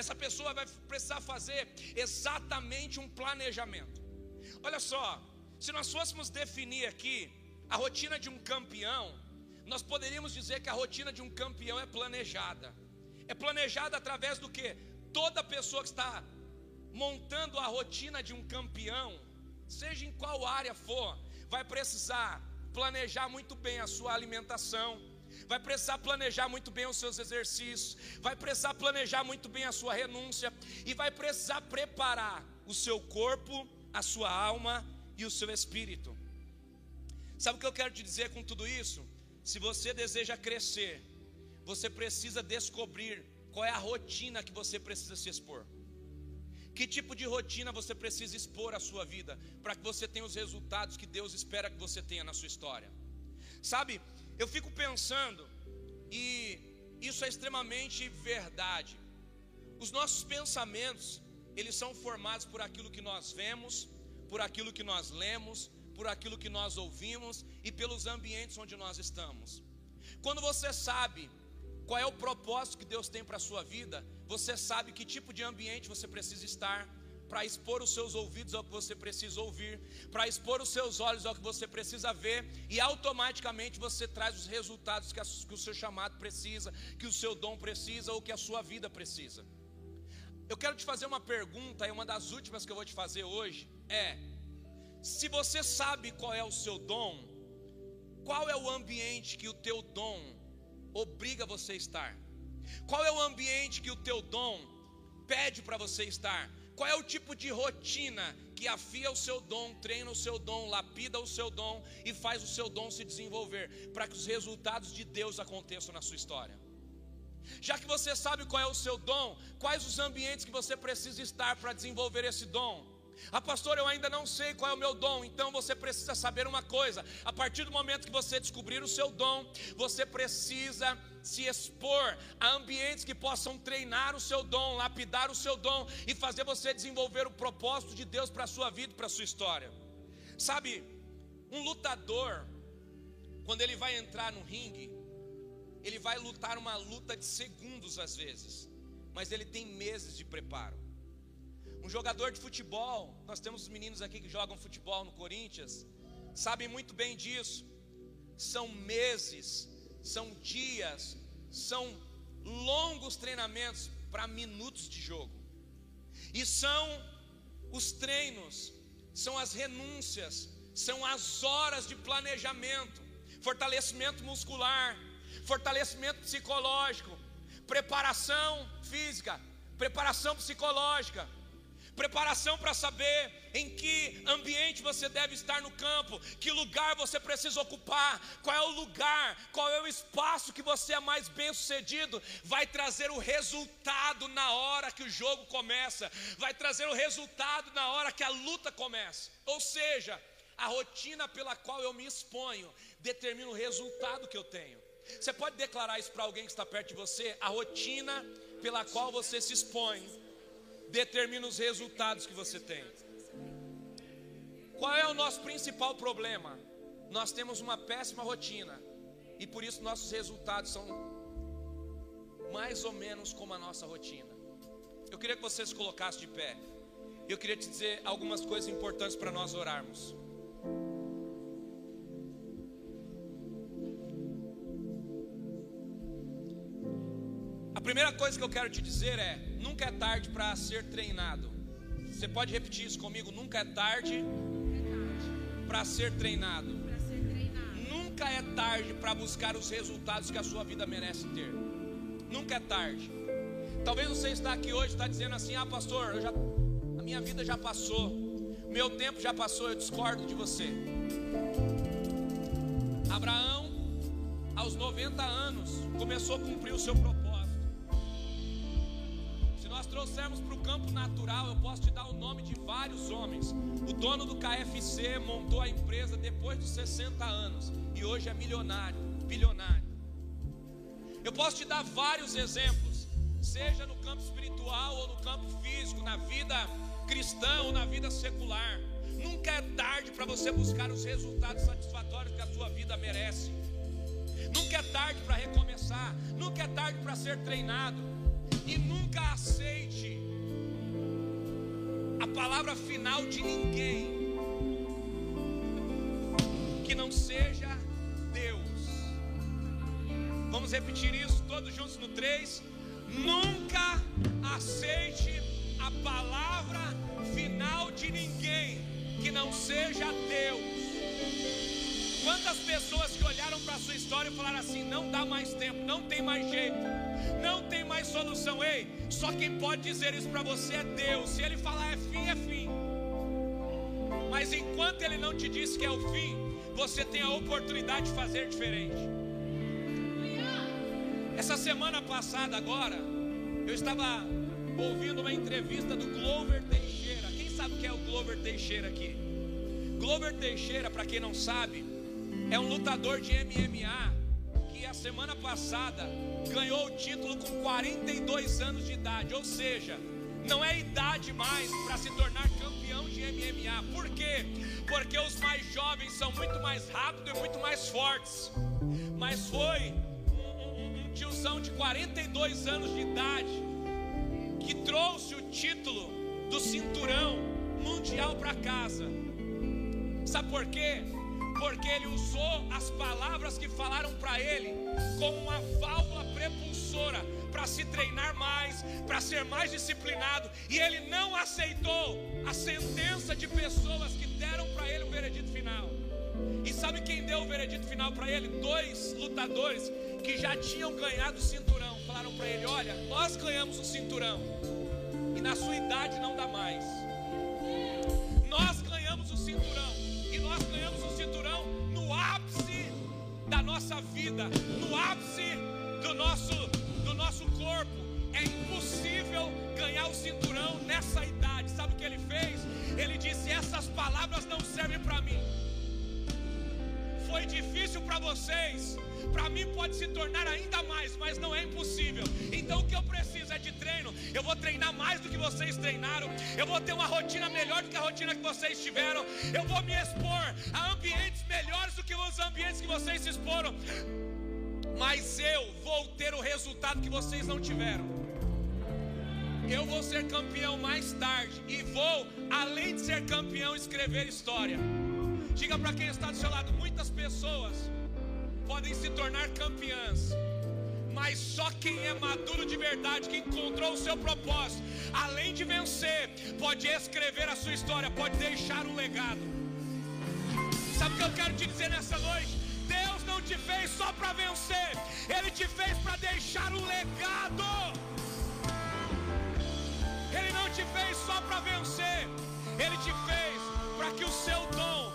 Essa pessoa vai precisar fazer exatamente um planejamento. Olha só, se nós fôssemos definir aqui a rotina de um campeão, nós poderíamos dizer que a rotina de um campeão é planejada. É planejada através do que? Toda pessoa que está montando a rotina de um campeão, seja em qual área for, vai precisar planejar muito bem a sua alimentação, vai precisar planejar muito bem os seus exercícios, vai precisar planejar muito bem a sua renúncia e vai precisar preparar o seu corpo a sua alma e o seu espírito. Sabe o que eu quero te dizer com tudo isso? Se você deseja crescer, você precisa descobrir qual é a rotina que você precisa se expor. Que tipo de rotina você precisa expor à sua vida para que você tenha os resultados que Deus espera que você tenha na sua história? Sabe, eu fico pensando, e isso é extremamente verdade. Os nossos pensamentos, eles são formados por aquilo que nós vemos, por aquilo que nós lemos, por aquilo que nós ouvimos e pelos ambientes onde nós estamos. Quando você sabe qual é o propósito que Deus tem para a sua vida, você sabe que tipo de ambiente você precisa estar para expor os seus ouvidos ao que você precisa ouvir, para expor os seus olhos ao que você precisa ver, e automaticamente você traz os resultados que, a, que o seu chamado precisa, que o seu dom precisa ou que a sua vida precisa. Eu quero te fazer uma pergunta, e uma das últimas que eu vou te fazer hoje é: se você sabe qual é o seu dom, qual é o ambiente que o teu dom obriga você a estar? Qual é o ambiente que o teu dom pede para você estar? Qual é o tipo de rotina que afia o seu dom, treina o seu dom, lapida o seu dom e faz o seu dom se desenvolver para que os resultados de Deus aconteçam na sua história? Já que você sabe qual é o seu dom, quais os ambientes que você precisa estar para desenvolver esse dom? Ah, pastor, eu ainda não sei qual é o meu dom, então você precisa saber uma coisa: a partir do momento que você descobrir o seu dom, você precisa se expor a ambientes que possam treinar o seu dom, lapidar o seu dom e fazer você desenvolver o propósito de Deus para a sua vida para a sua história. Sabe, um lutador, quando ele vai entrar no ringue, ele vai lutar uma luta de segundos às vezes, mas ele tem meses de preparo. Um jogador de futebol, nós temos os meninos aqui que jogam futebol no Corinthians, sabem muito bem disso. São meses, são dias, são longos treinamentos para minutos de jogo. E são os treinos, são as renúncias, são as horas de planejamento, fortalecimento muscular, fortalecimento psicológico, preparação física, preparação psicológica, preparação para saber em que ambiente você deve estar no campo, que lugar você precisa ocupar, qual é o lugar, qual é o espaço que você é mais bem sucedido, vai trazer o resultado na hora que o jogo começa, vai trazer o resultado na hora que a luta começa. Ou seja, a rotina pela qual eu me exponho determina o resultado que eu tenho. Você pode declarar isso para alguém que está perto de você? A rotina pela qual você se expõe determina os resultados que você tem. Qual é o nosso principal problema? Nós temos uma péssima rotina e por isso nossos resultados são mais ou menos como a nossa rotina. Eu queria que você se colocasse de pé. Eu queria te dizer algumas coisas importantes para nós orarmos. primeira coisa que eu quero te dizer é: nunca é tarde para ser treinado. Você pode repetir isso comigo? Nunca é tarde para ser treinado. Nunca é tarde para buscar os resultados que a sua vida merece ter. Nunca é tarde. Talvez você está aqui hoje está dizendo assim: "Ah, pastor, já, a minha vida já passou, meu tempo já passou". Eu discordo de você. Abraão, aos 90 anos, começou a cumprir o seu propósito trouxermos para o campo natural, eu posso te dar o nome de vários homens. O dono do KFC, montou a empresa depois dos 60 anos e hoje é milionário, bilionário. Eu posso te dar vários exemplos, seja no campo espiritual ou no campo físico, na vida cristã ou na vida secular. Nunca é tarde para você buscar os resultados satisfatórios que a sua vida merece. Nunca é tarde para recomeçar, nunca é tarde para ser treinado. E nunca aceite a palavra final de ninguém que não seja Deus. Vamos repetir isso todos juntos no 3. Nunca aceite a palavra final de ninguém que não seja Deus. Quantas pessoas que olharam para a sua história e falaram assim: não dá mais tempo, não tem mais jeito, não tem mais solução. Ei, só quem pode dizer isso para você é Deus. Se Ele falar é fim, é fim. Mas enquanto Ele não te disse que é o fim, você tem a oportunidade de fazer diferente. Essa semana passada, agora, eu estava ouvindo uma entrevista do Glover Teixeira. Quem sabe o que é o Glover Teixeira aqui? Glover Teixeira, para quem não sabe, é um lutador de MMA que a semana passada ganhou o título com 42 anos de idade, ou seja, não é idade mais para se tornar campeão de MMA. Por quê? Porque os mais jovens são muito mais rápidos e muito mais fortes. Mas foi um, um, tiozão de 42 anos de idade que trouxe o título do cinturão mundial para casa. Sabe por quê? Porque ele usou as palavras que falaram para ele como uma válvula prepulsora para se treinar mais, para ser mais disciplinado, e ele não aceitou a sentença de pessoas que deram para ele o veredito final. E sabe quem deu o veredito final para ele? Dois lutadores que já tinham ganhado o cinturão. Falaram para ele: Olha, nós ganhamos o cinturão, e na sua idade não dá mais. Nossa vida, no ápice do nosso, do nosso corpo. É impossível ganhar o cinturão nessa idade. Sabe o que ele fez? Ele disse: Essas palavras não servem para mim. Foi difícil para vocês, para mim pode se tornar ainda mais, mas não é impossível. Então o que eu preciso. Eu vou treinar mais do que vocês treinaram. Eu vou ter uma rotina melhor do que a rotina que vocês tiveram. Eu vou me expor a ambientes melhores do que os ambientes que vocês se exporam. Mas eu vou ter o resultado que vocês não tiveram. Eu vou ser campeão mais tarde e vou, além de ser campeão, escrever história. Diga para quem está do seu lado: muitas pessoas podem se tornar campeãs, mas só quem é maduro de verdade, que encontrou o seu propósito, além de vencer, pode escrever a sua história, pode deixar um legado. Sabe o que eu quero te dizer nessa noite? Deus não te fez só para vencer, Ele te fez para deixar um legado. Ele não te fez só para vencer, Ele te fez para que o seu dom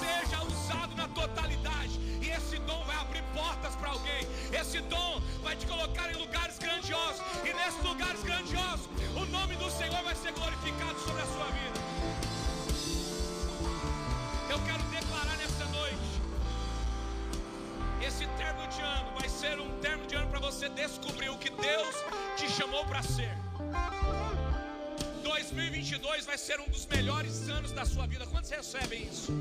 seja usado na totalidade. Esse dom vai abrir portas para alguém. Esse dom vai te colocar em lugares grandiosos. E nesses lugares grandiosos, o nome do Senhor vai ser glorificado sobre a sua vida. Eu quero declarar nessa noite. Esse termo de ano vai ser um termo de ano para você descobrir o que Deus te chamou para ser. 2022 vai ser um dos melhores anos da sua vida. Quantos recebem isso?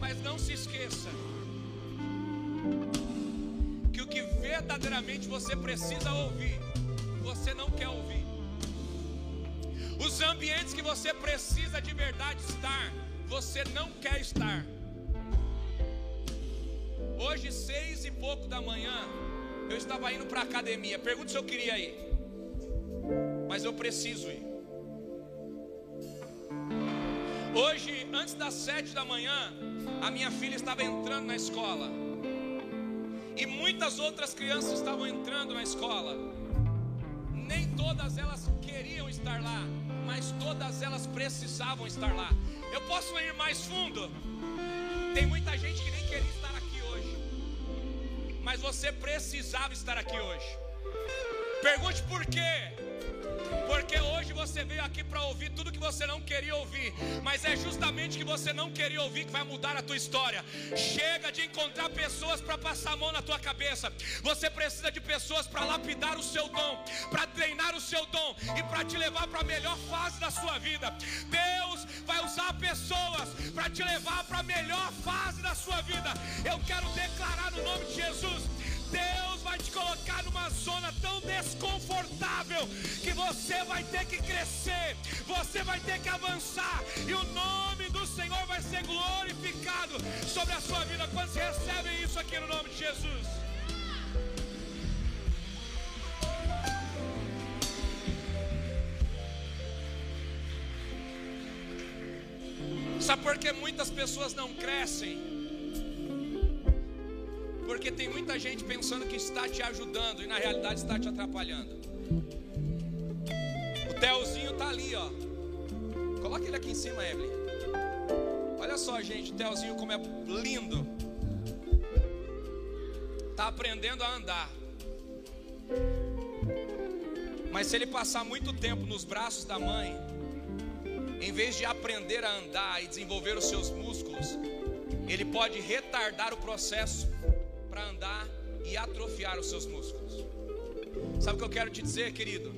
Mas não se esqueça que o que verdadeiramente você precisa ouvir, você não quer ouvir. Os ambientes que você precisa de verdade estar, você não quer estar. Hoje, seis e pouco da manhã, eu estava indo para a academia. Pergunta se eu queria ir mas eu preciso ir. Hoje, antes das sete da manhã, a minha filha estava entrando na escola. E muitas outras crianças estavam entrando na escola. Nem todas elas queriam estar lá, mas todas elas precisavam estar lá. Eu posso ir mais fundo? Tem muita gente que nem queria estar aqui hoje. Mas você precisava estar aqui hoje. Pergunte por quê? Porque hoje você veio aqui para ouvir tudo que você não queria ouvir, mas é justamente que você não queria ouvir que vai mudar a tua história. Chega de encontrar pessoas para passar a mão na tua cabeça. Você precisa de pessoas para lapidar o seu dom, para treinar o seu dom e para te levar para a melhor fase da sua vida. Deus vai usar pessoas para te levar para a melhor fase da sua vida. Eu quero declarar no nome de Jesus Deus vai te colocar numa zona tão desconfortável que você vai ter que crescer, você vai ter que avançar, e o nome do Senhor vai ser glorificado sobre a sua vida. Quando você recebe isso aqui no nome de Jesus? Sabe por que muitas pessoas não crescem? Porque tem muita gente pensando que está te ajudando e na realidade está te atrapalhando. O Telzinho está ali, ó. Coloca ele aqui em cima, Evelyn. Olha só, gente, o Telzinho como é lindo. Está aprendendo a andar. Mas se ele passar muito tempo nos braços da mãe, em vez de aprender a andar e desenvolver os seus músculos, ele pode retardar o processo para andar e atrofiar os seus músculos. Sabe o que eu quero te dizer, querido?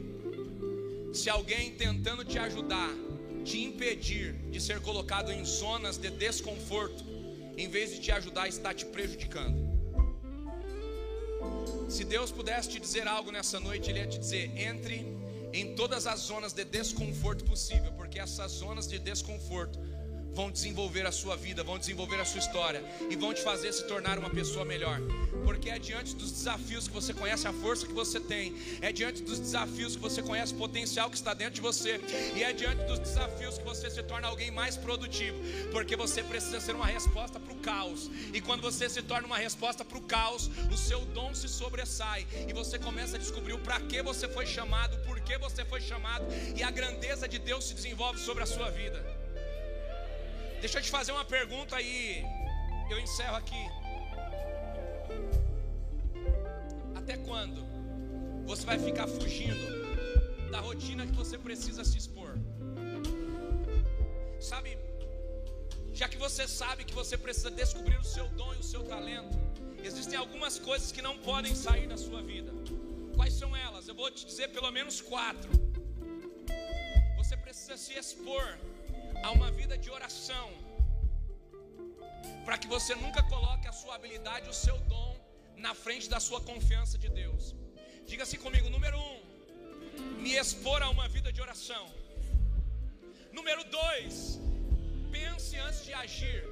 Se alguém tentando te ajudar, te impedir de ser colocado em zonas de desconforto, em vez de te ajudar, está te prejudicando. Se Deus pudesse te dizer algo nessa noite, Ele ia te dizer: entre em todas as zonas de desconforto possível, porque essas zonas de desconforto vão desenvolver a sua vida, vão desenvolver a sua história e vão te fazer se tornar uma pessoa melhor. Porque é diante dos desafios que você conhece a força que você tem, é diante dos desafios que você conhece o potencial que está dentro de você, e é diante dos desafios que você se torna alguém mais produtivo, porque você precisa ser uma resposta para o caos. E quando você se torna uma resposta para o caos, o seu dom se sobressai e você começa a descobrir o para que você foi chamado, por que você foi chamado, e a grandeza de Deus se desenvolve sobre a sua vida. Deixa eu te fazer uma pergunta aí. Eu encerro aqui. Até quando você vai ficar fugindo da rotina que você precisa se expor? Sabe, já que você sabe que você precisa descobrir o seu dom e o seu talento, existem algumas coisas que não podem sair da sua vida. Quais são elas? Eu vou te dizer pelo menos quatro. Você precisa se expor a uma vida de oração, para que você nunca coloque a sua habilidade, o seu dom na frente da sua confiança de Deus. Diga-se assim comigo: número um, me expor a uma vida de oração. Número dois, pense antes de agir.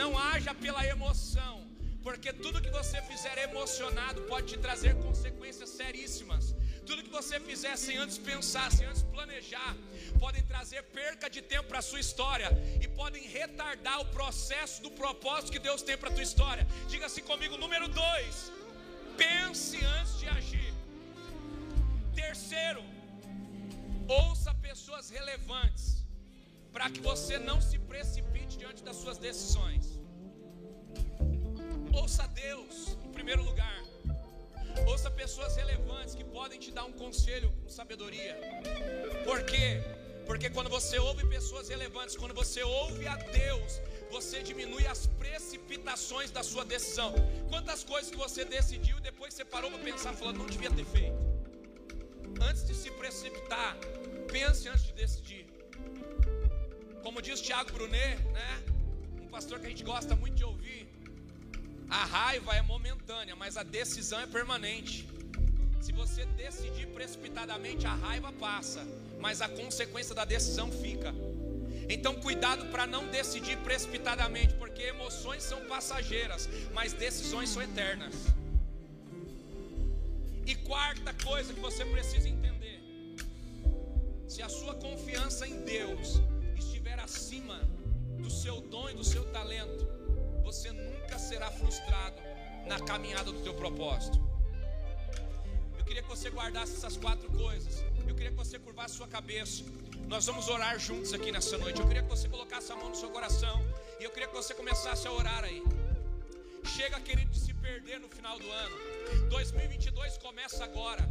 Não haja pela emoção, porque tudo que você fizer emocionado pode te trazer consequências seríssimas. Tudo que você fizer sem antes pensar, sem antes planejar, podem trazer perca de tempo para a sua história e podem retardar o processo do propósito que Deus tem para a tua história. Diga assim comigo, número dois, pense antes de agir. Terceiro, ouça pessoas relevantes para que você não se precipite diante das suas decisões. Ouça Deus em primeiro lugar. Ouça pessoas relevantes que podem te dar um conselho com sabedoria. Por quê? Porque quando você ouve pessoas relevantes, quando você ouve a Deus, você diminui as precipitações da sua decisão. Quantas coisas que você decidiu e depois você parou para pensar, falando, não devia ter feito. Antes de se precipitar, pense antes de decidir. Como diz Tiago Brunet, né? Um pastor que a gente gosta muito de ouvir. A raiva é momentânea, mas a decisão é permanente. Se você decidir precipitadamente, a raiva passa, mas a consequência da decisão fica. Então, cuidado para não decidir precipitadamente, porque emoções são passageiras, mas decisões são eternas. E quarta coisa que você precisa entender: se a sua confiança em Deus estiver acima do seu dom e do seu talento, você nunca será frustrado na caminhada do teu propósito. Eu queria que você guardasse essas quatro coisas. Eu queria que você curvasse sua cabeça. Nós vamos orar juntos aqui nessa noite. Eu queria que você colocasse a mão no seu coração. E eu queria que você começasse a orar aí. Chega, querido, de se perder no final do ano. 2022 começa agora.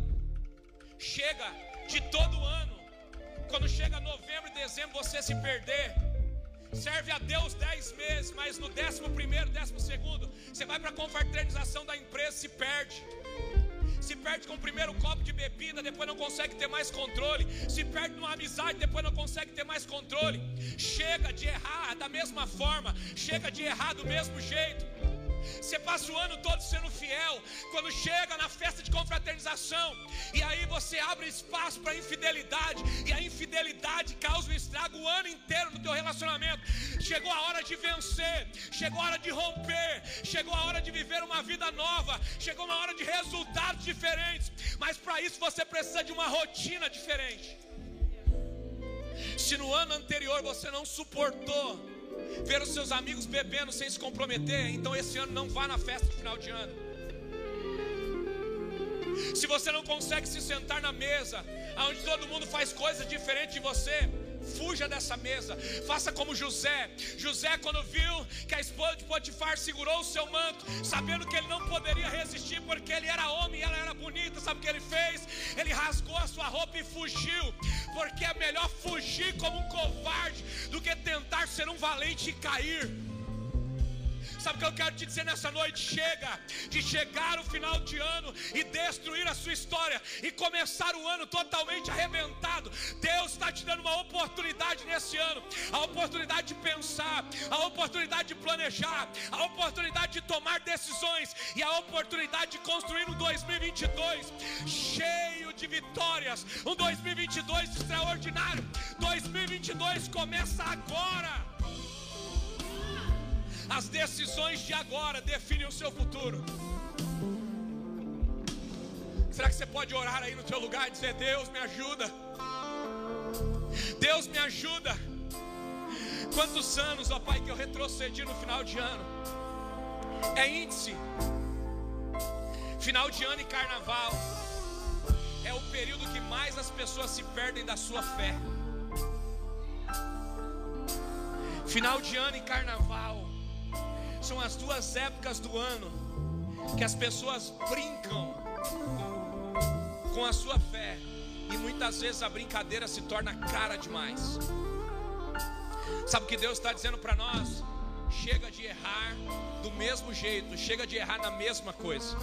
chega de todo ano, quando chega novembro e dezembro você se perder. Serve a Deus dez meses, mas no décimo primeiro, décimo segundo, você vai para a confraternização da empresa e se perde se perde com o primeiro copo de bebida, depois não consegue ter mais controle, se perde numa amizade, depois não consegue ter mais controle. Chega de errar da mesma forma, chega de errar do mesmo jeito. Você passa o ano todo sendo fiel. Quando chega na festa de confraternização, e aí você abre espaço para infidelidade, e a infidelidade causa um estrago o ano inteiro no teu relacionamento. Chegou a hora de vencer, chegou a hora de romper, chegou a hora de viver uma vida nova, chegou uma hora de resultados diferentes. Mas para isso você precisa de uma rotina diferente. Se no ano anterior você não suportou ver os seus amigos bebendo sem se comprometer, então esse ano não vá na festa de final de ano. Se você não consegue se sentar na mesa, onde todo mundo faz coisa diferente de você, fuja dessa mesa, faça como José. José, quando viu que a esposa de Potifar segurou o seu manto, sabendo que ele não poderia resistir, porque ele era homem e ela era bonita, sabe o que ele fez? Ele rasgou a sua roupa e fugiu, porque é melhor fugir como um covarde do que tentar ser um valente e cair. Sabe o que eu quero te dizer nessa noite? Chega de chegar o final de ano e destruir a sua história e começar o ano totalmente arrebentado. Deus está te dando uma oportunidade nesse ano, a oportunidade de pensar, a oportunidade de planejar, a oportunidade de tomar decisões e a oportunidade de construir um 2022 cheio de vitórias, um 2022 extraordinário. 2022 começa agora. As decisões de agora definem o seu futuro. Será que você pode orar aí no teu lugar e dizer: Deus me ajuda? Deus me ajuda. Quantos anos, ó Pai, que eu retrocedi no final de ano? É índice. Final de ano e carnaval é o período que mais as pessoas se perdem da sua fé. Final de ano e carnaval são as duas épocas do ano que as pessoas brincam com a sua fé e muitas vezes a brincadeira se torna cara demais. Sabe o que Deus está dizendo para nós? Chega de errar do mesmo jeito, chega de errar na mesma coisa.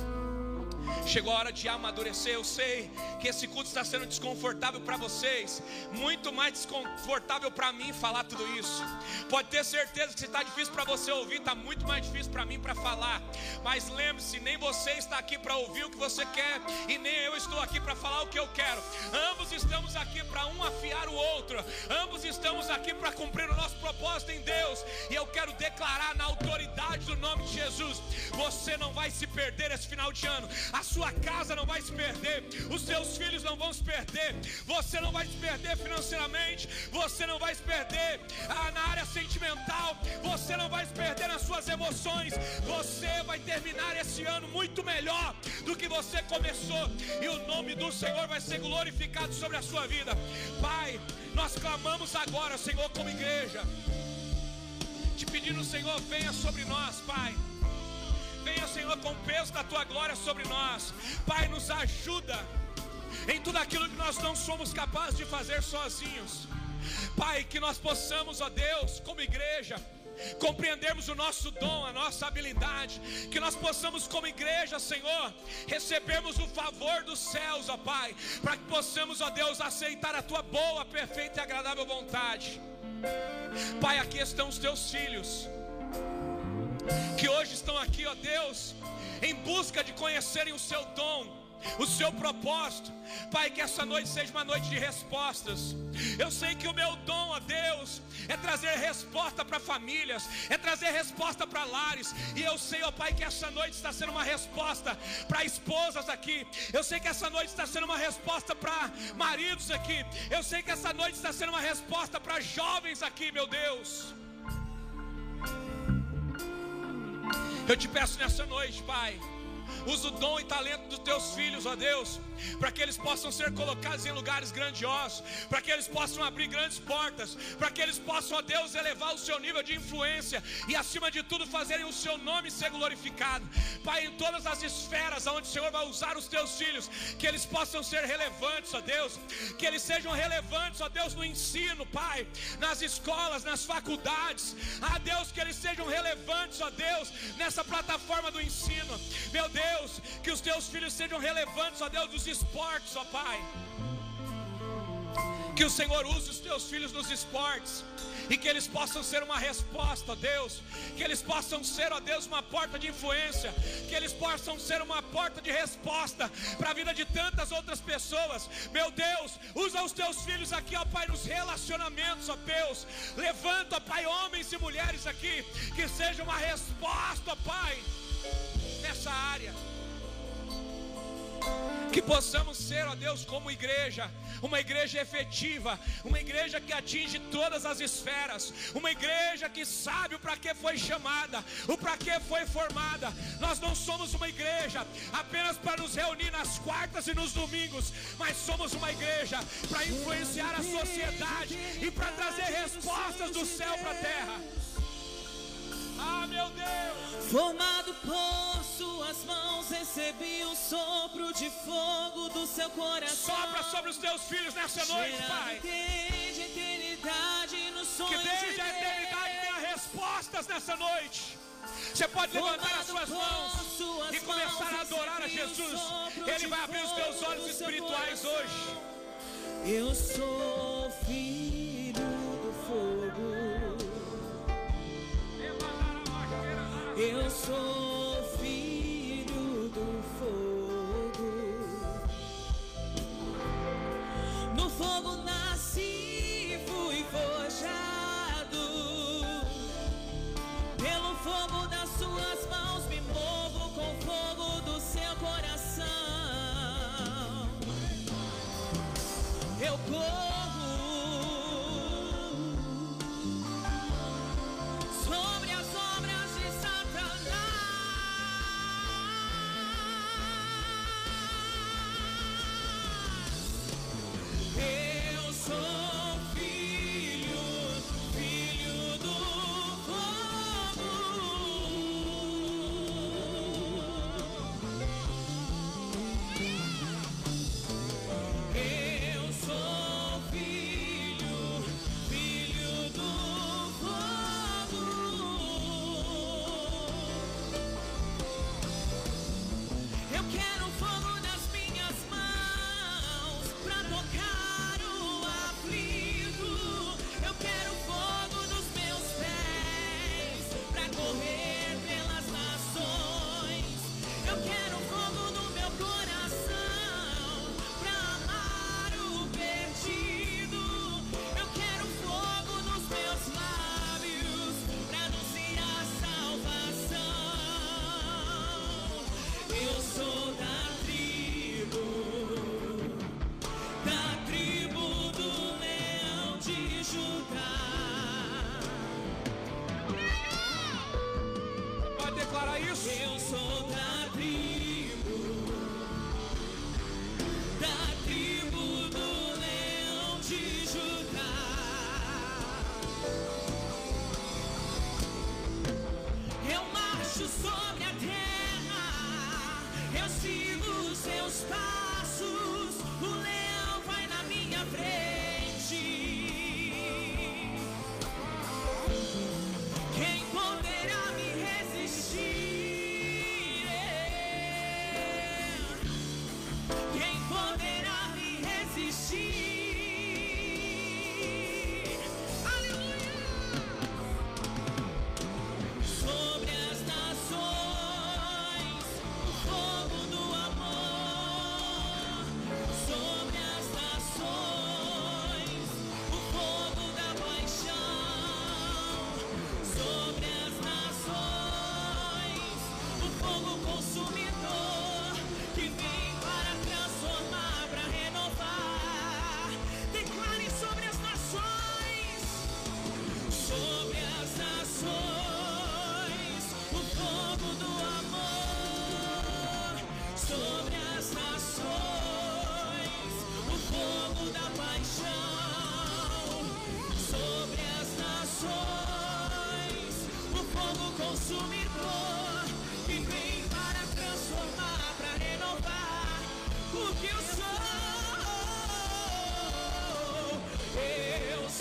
Chegou a hora de amadurecer. Eu sei que esse culto está sendo desconfortável para vocês, muito mais desconfortável para mim falar tudo isso. Pode ter certeza que se está difícil para você ouvir, está muito mais difícil para mim para falar. Mas lembre-se, nem você está aqui para ouvir o que você quer e nem eu estou aqui para falar o que eu quero. Ambos estamos aqui para um afiar o outro. Ambos estamos aqui para cumprir o nosso propósito em Deus. E eu quero declarar na autoridade do nome de Jesus: você não vai se perder esse final de ano a sua casa não vai se perder, os seus filhos não vão se perder, você não vai se perder financeiramente, você não vai se perder ah, na área sentimental, você não vai se perder nas suas emoções, você vai terminar esse ano muito melhor do que você começou, e o nome do Senhor vai ser glorificado sobre a sua vida. Pai, nós clamamos agora, Senhor, como igreja, te pedindo, Senhor, venha sobre nós, Pai. Venha, Senhor, com o peso da tua glória sobre nós. Pai, nos ajuda em tudo aquilo que nós não somos capazes de fazer sozinhos. Pai, que nós possamos, ó Deus, como igreja, compreendermos o nosso dom, a nossa habilidade, que nós possamos, como igreja, Senhor, recebermos o favor dos céus, ó Pai, para que possamos, ó Deus, aceitar a tua boa, perfeita e agradável vontade. Pai, aqui estão os teus filhos que hoje estão aqui, ó Deus, em busca de conhecerem o seu dom, o seu propósito. Pai, que essa noite seja uma noite de respostas. Eu sei que o meu dom, ó Deus, é trazer resposta para famílias, é trazer resposta para lares. E eu sei, ó Pai, que essa noite está sendo uma resposta para esposas aqui. Eu sei que essa noite está sendo uma resposta para maridos aqui. Eu sei que essa noite está sendo uma resposta para jovens aqui, meu Deus. Eu te peço nessa noite, Pai. Usa o dom e talento dos teus filhos, ó Deus, para que eles possam ser colocados em lugares grandiosos, para que eles possam abrir grandes portas, para que eles possam, ó Deus, elevar o seu nível de influência e, acima de tudo, fazerem o seu nome ser glorificado. Pai, em todas as esferas onde o Senhor vai usar os teus filhos, que eles possam ser relevantes, ó Deus, que eles sejam relevantes, ó Deus, no ensino, Pai, nas escolas, nas faculdades, ah Deus, que eles sejam relevantes, ó Deus, nessa plataforma do ensino, meu Deus, que os teus filhos sejam relevantes, ó Deus, dos esportes, ó Pai. Que o Senhor use os teus filhos nos esportes e que eles possam ser uma resposta, Deus. Que eles possam ser, ó Deus, uma porta de influência. Que eles possam ser uma porta de resposta para a vida de tantas outras pessoas. Meu Deus, usa os teus filhos aqui, ó Pai, nos relacionamentos, ó Deus. Levanta, ó Pai, homens e mulheres aqui, que seja uma resposta, ó Pai, nessa área. Que possamos ser, ó Deus, como igreja, uma igreja efetiva, uma igreja que atinge todas as esferas, uma igreja que sabe o para que foi chamada, o para que foi formada. Nós não somos uma igreja apenas para nos reunir nas quartas e nos domingos, mas somos uma igreja para influenciar a sociedade e para trazer respostas do céu para a terra. Ah, meu Deus! Formado por suas mãos, recebi um sopro de fogo do seu coração. Sopra sobre os teus filhos nessa noite, Pai. Desde a eternidade nos Que desde de a eternidade tenha respostas nessa noite. Você pode levantar as suas mãos e começar a adorar a Jesus. Ele vai abrir os teus olhos espirituais hoje. Eu sou filho Eu sou filho do fogo. No fogo nasci, fui forjado. Pelo fogo das suas mãos me movo com o fogo do seu coração. Eu corro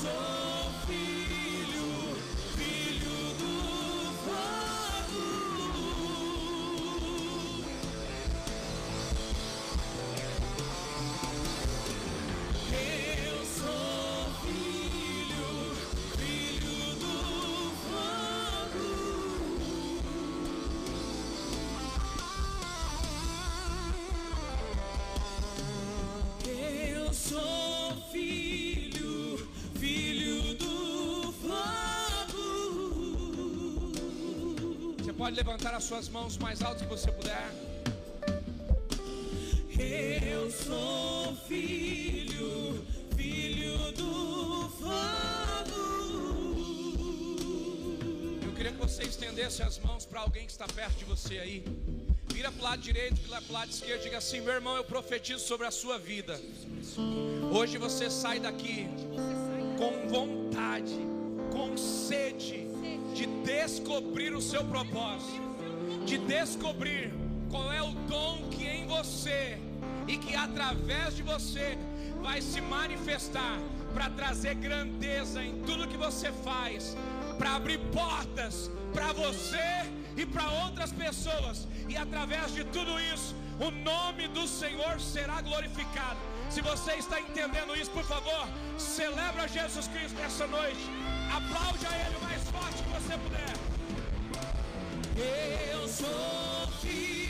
Eu pode levantar as suas mãos mais alto que você puder. Eu sou filho, filho do fogo. Eu queria que você estendesse as mãos para alguém que está perto de você aí. Vira para o lado direito, vira para o lado esquerdo, diga assim: meu irmão, eu profetizo sobre a sua vida. Hoje você sai daqui com vontade, descobrir o seu propósito, de descobrir qual é o dom que em você e que através de você vai se manifestar para trazer grandeza em tudo que você faz, para abrir portas para você e para outras pessoas, e através de tudo isso, o nome do Senhor será glorificado. Se você está entendendo isso, por favor, celebra Jesus Cristo nessa noite. Aplaude a Ele o mais forte que você puder. Eu sou filho,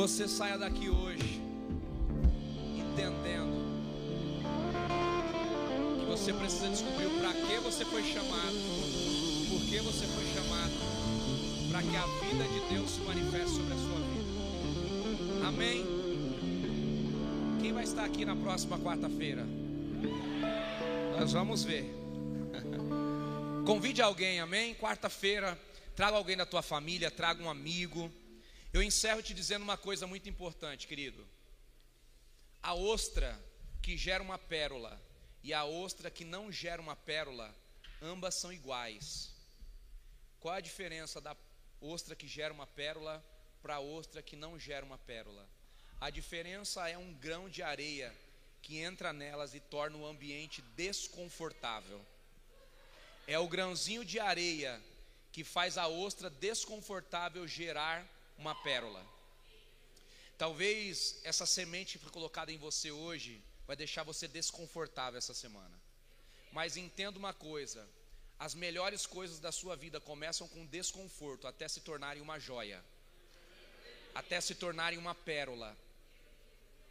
você saia daqui hoje entendendo que você precisa descobrir para que você foi chamado, por que você foi chamado, para que a vida de Deus se manifeste sobre a sua vida. Amém. Quem vai estar aqui na próxima quarta-feira? Nós vamos ver. Convide alguém, amém? Quarta-feira, traga alguém da tua família, traga um amigo. Eu encerro te dizendo uma coisa muito importante, querido. A ostra que gera uma pérola e a ostra que não gera uma pérola, ambas são iguais. Qual a diferença da ostra que gera uma pérola para a ostra que não gera uma pérola? A diferença é um grão de areia que entra nelas e torna o ambiente desconfortável. É o grãozinho de areia que faz a ostra desconfortável gerar uma pérola. Talvez essa semente que foi colocada em você hoje vai deixar você desconfortável essa semana. Mas entenda uma coisa: as melhores coisas da sua vida começam com desconforto até se tornarem uma joia, até se tornarem uma pérola.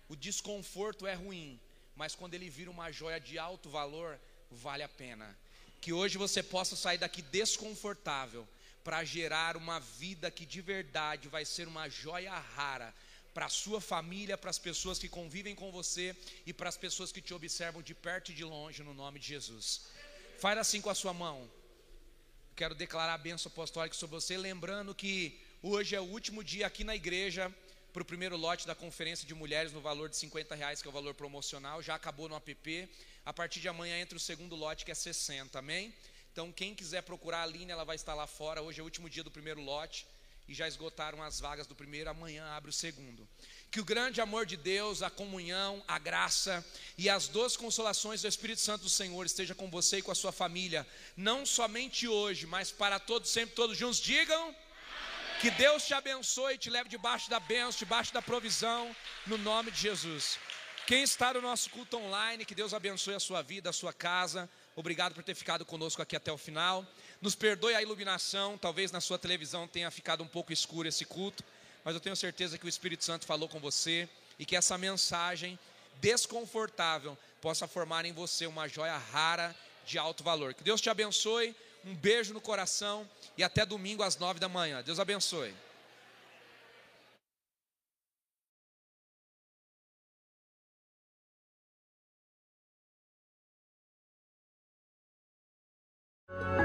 O desconforto é ruim, mas quando ele vira uma joia de alto valor, vale a pena. Que hoje você possa sair daqui desconfortável, para gerar uma vida que de verdade vai ser uma joia rara para a sua família, para as pessoas que convivem com você e para as pessoas que te observam de perto e de longe, no nome de Jesus. Faz assim com a sua mão. Quero declarar a bênção apostólica sobre você, lembrando que hoje é o último dia aqui na igreja para o primeiro lote da conferência de mulheres no valor de 50 reais, que é o valor promocional. Já acabou no app. A partir de amanhã entra o segundo lote, que é 60, amém? Então, quem quiser procurar a Aline, ela vai estar lá fora. Hoje é o último dia do primeiro lote e já esgotaram as vagas do primeiro, amanhã abre o segundo. Que o grande amor de Deus, a comunhão, a graça e as duas consolações do Espírito Santo do Senhor esteja com você e com a sua família, não somente hoje, mas para todos, sempre, todos juntos. Digam. Que Deus te abençoe e te leve debaixo da bênção, debaixo da provisão, no nome de Jesus. Quem está no nosso culto online, que Deus abençoe a sua vida, a sua casa. Obrigado por ter ficado conosco aqui até o final. Nos perdoe a iluminação, talvez na sua televisão tenha ficado um pouco escuro esse culto, mas eu tenho certeza que o Espírito Santo falou com você e que essa mensagem desconfortável possa formar em você uma joia rara de alto valor. Que Deus te abençoe, um beijo no coração e até domingo às nove da manhã. Deus abençoe. you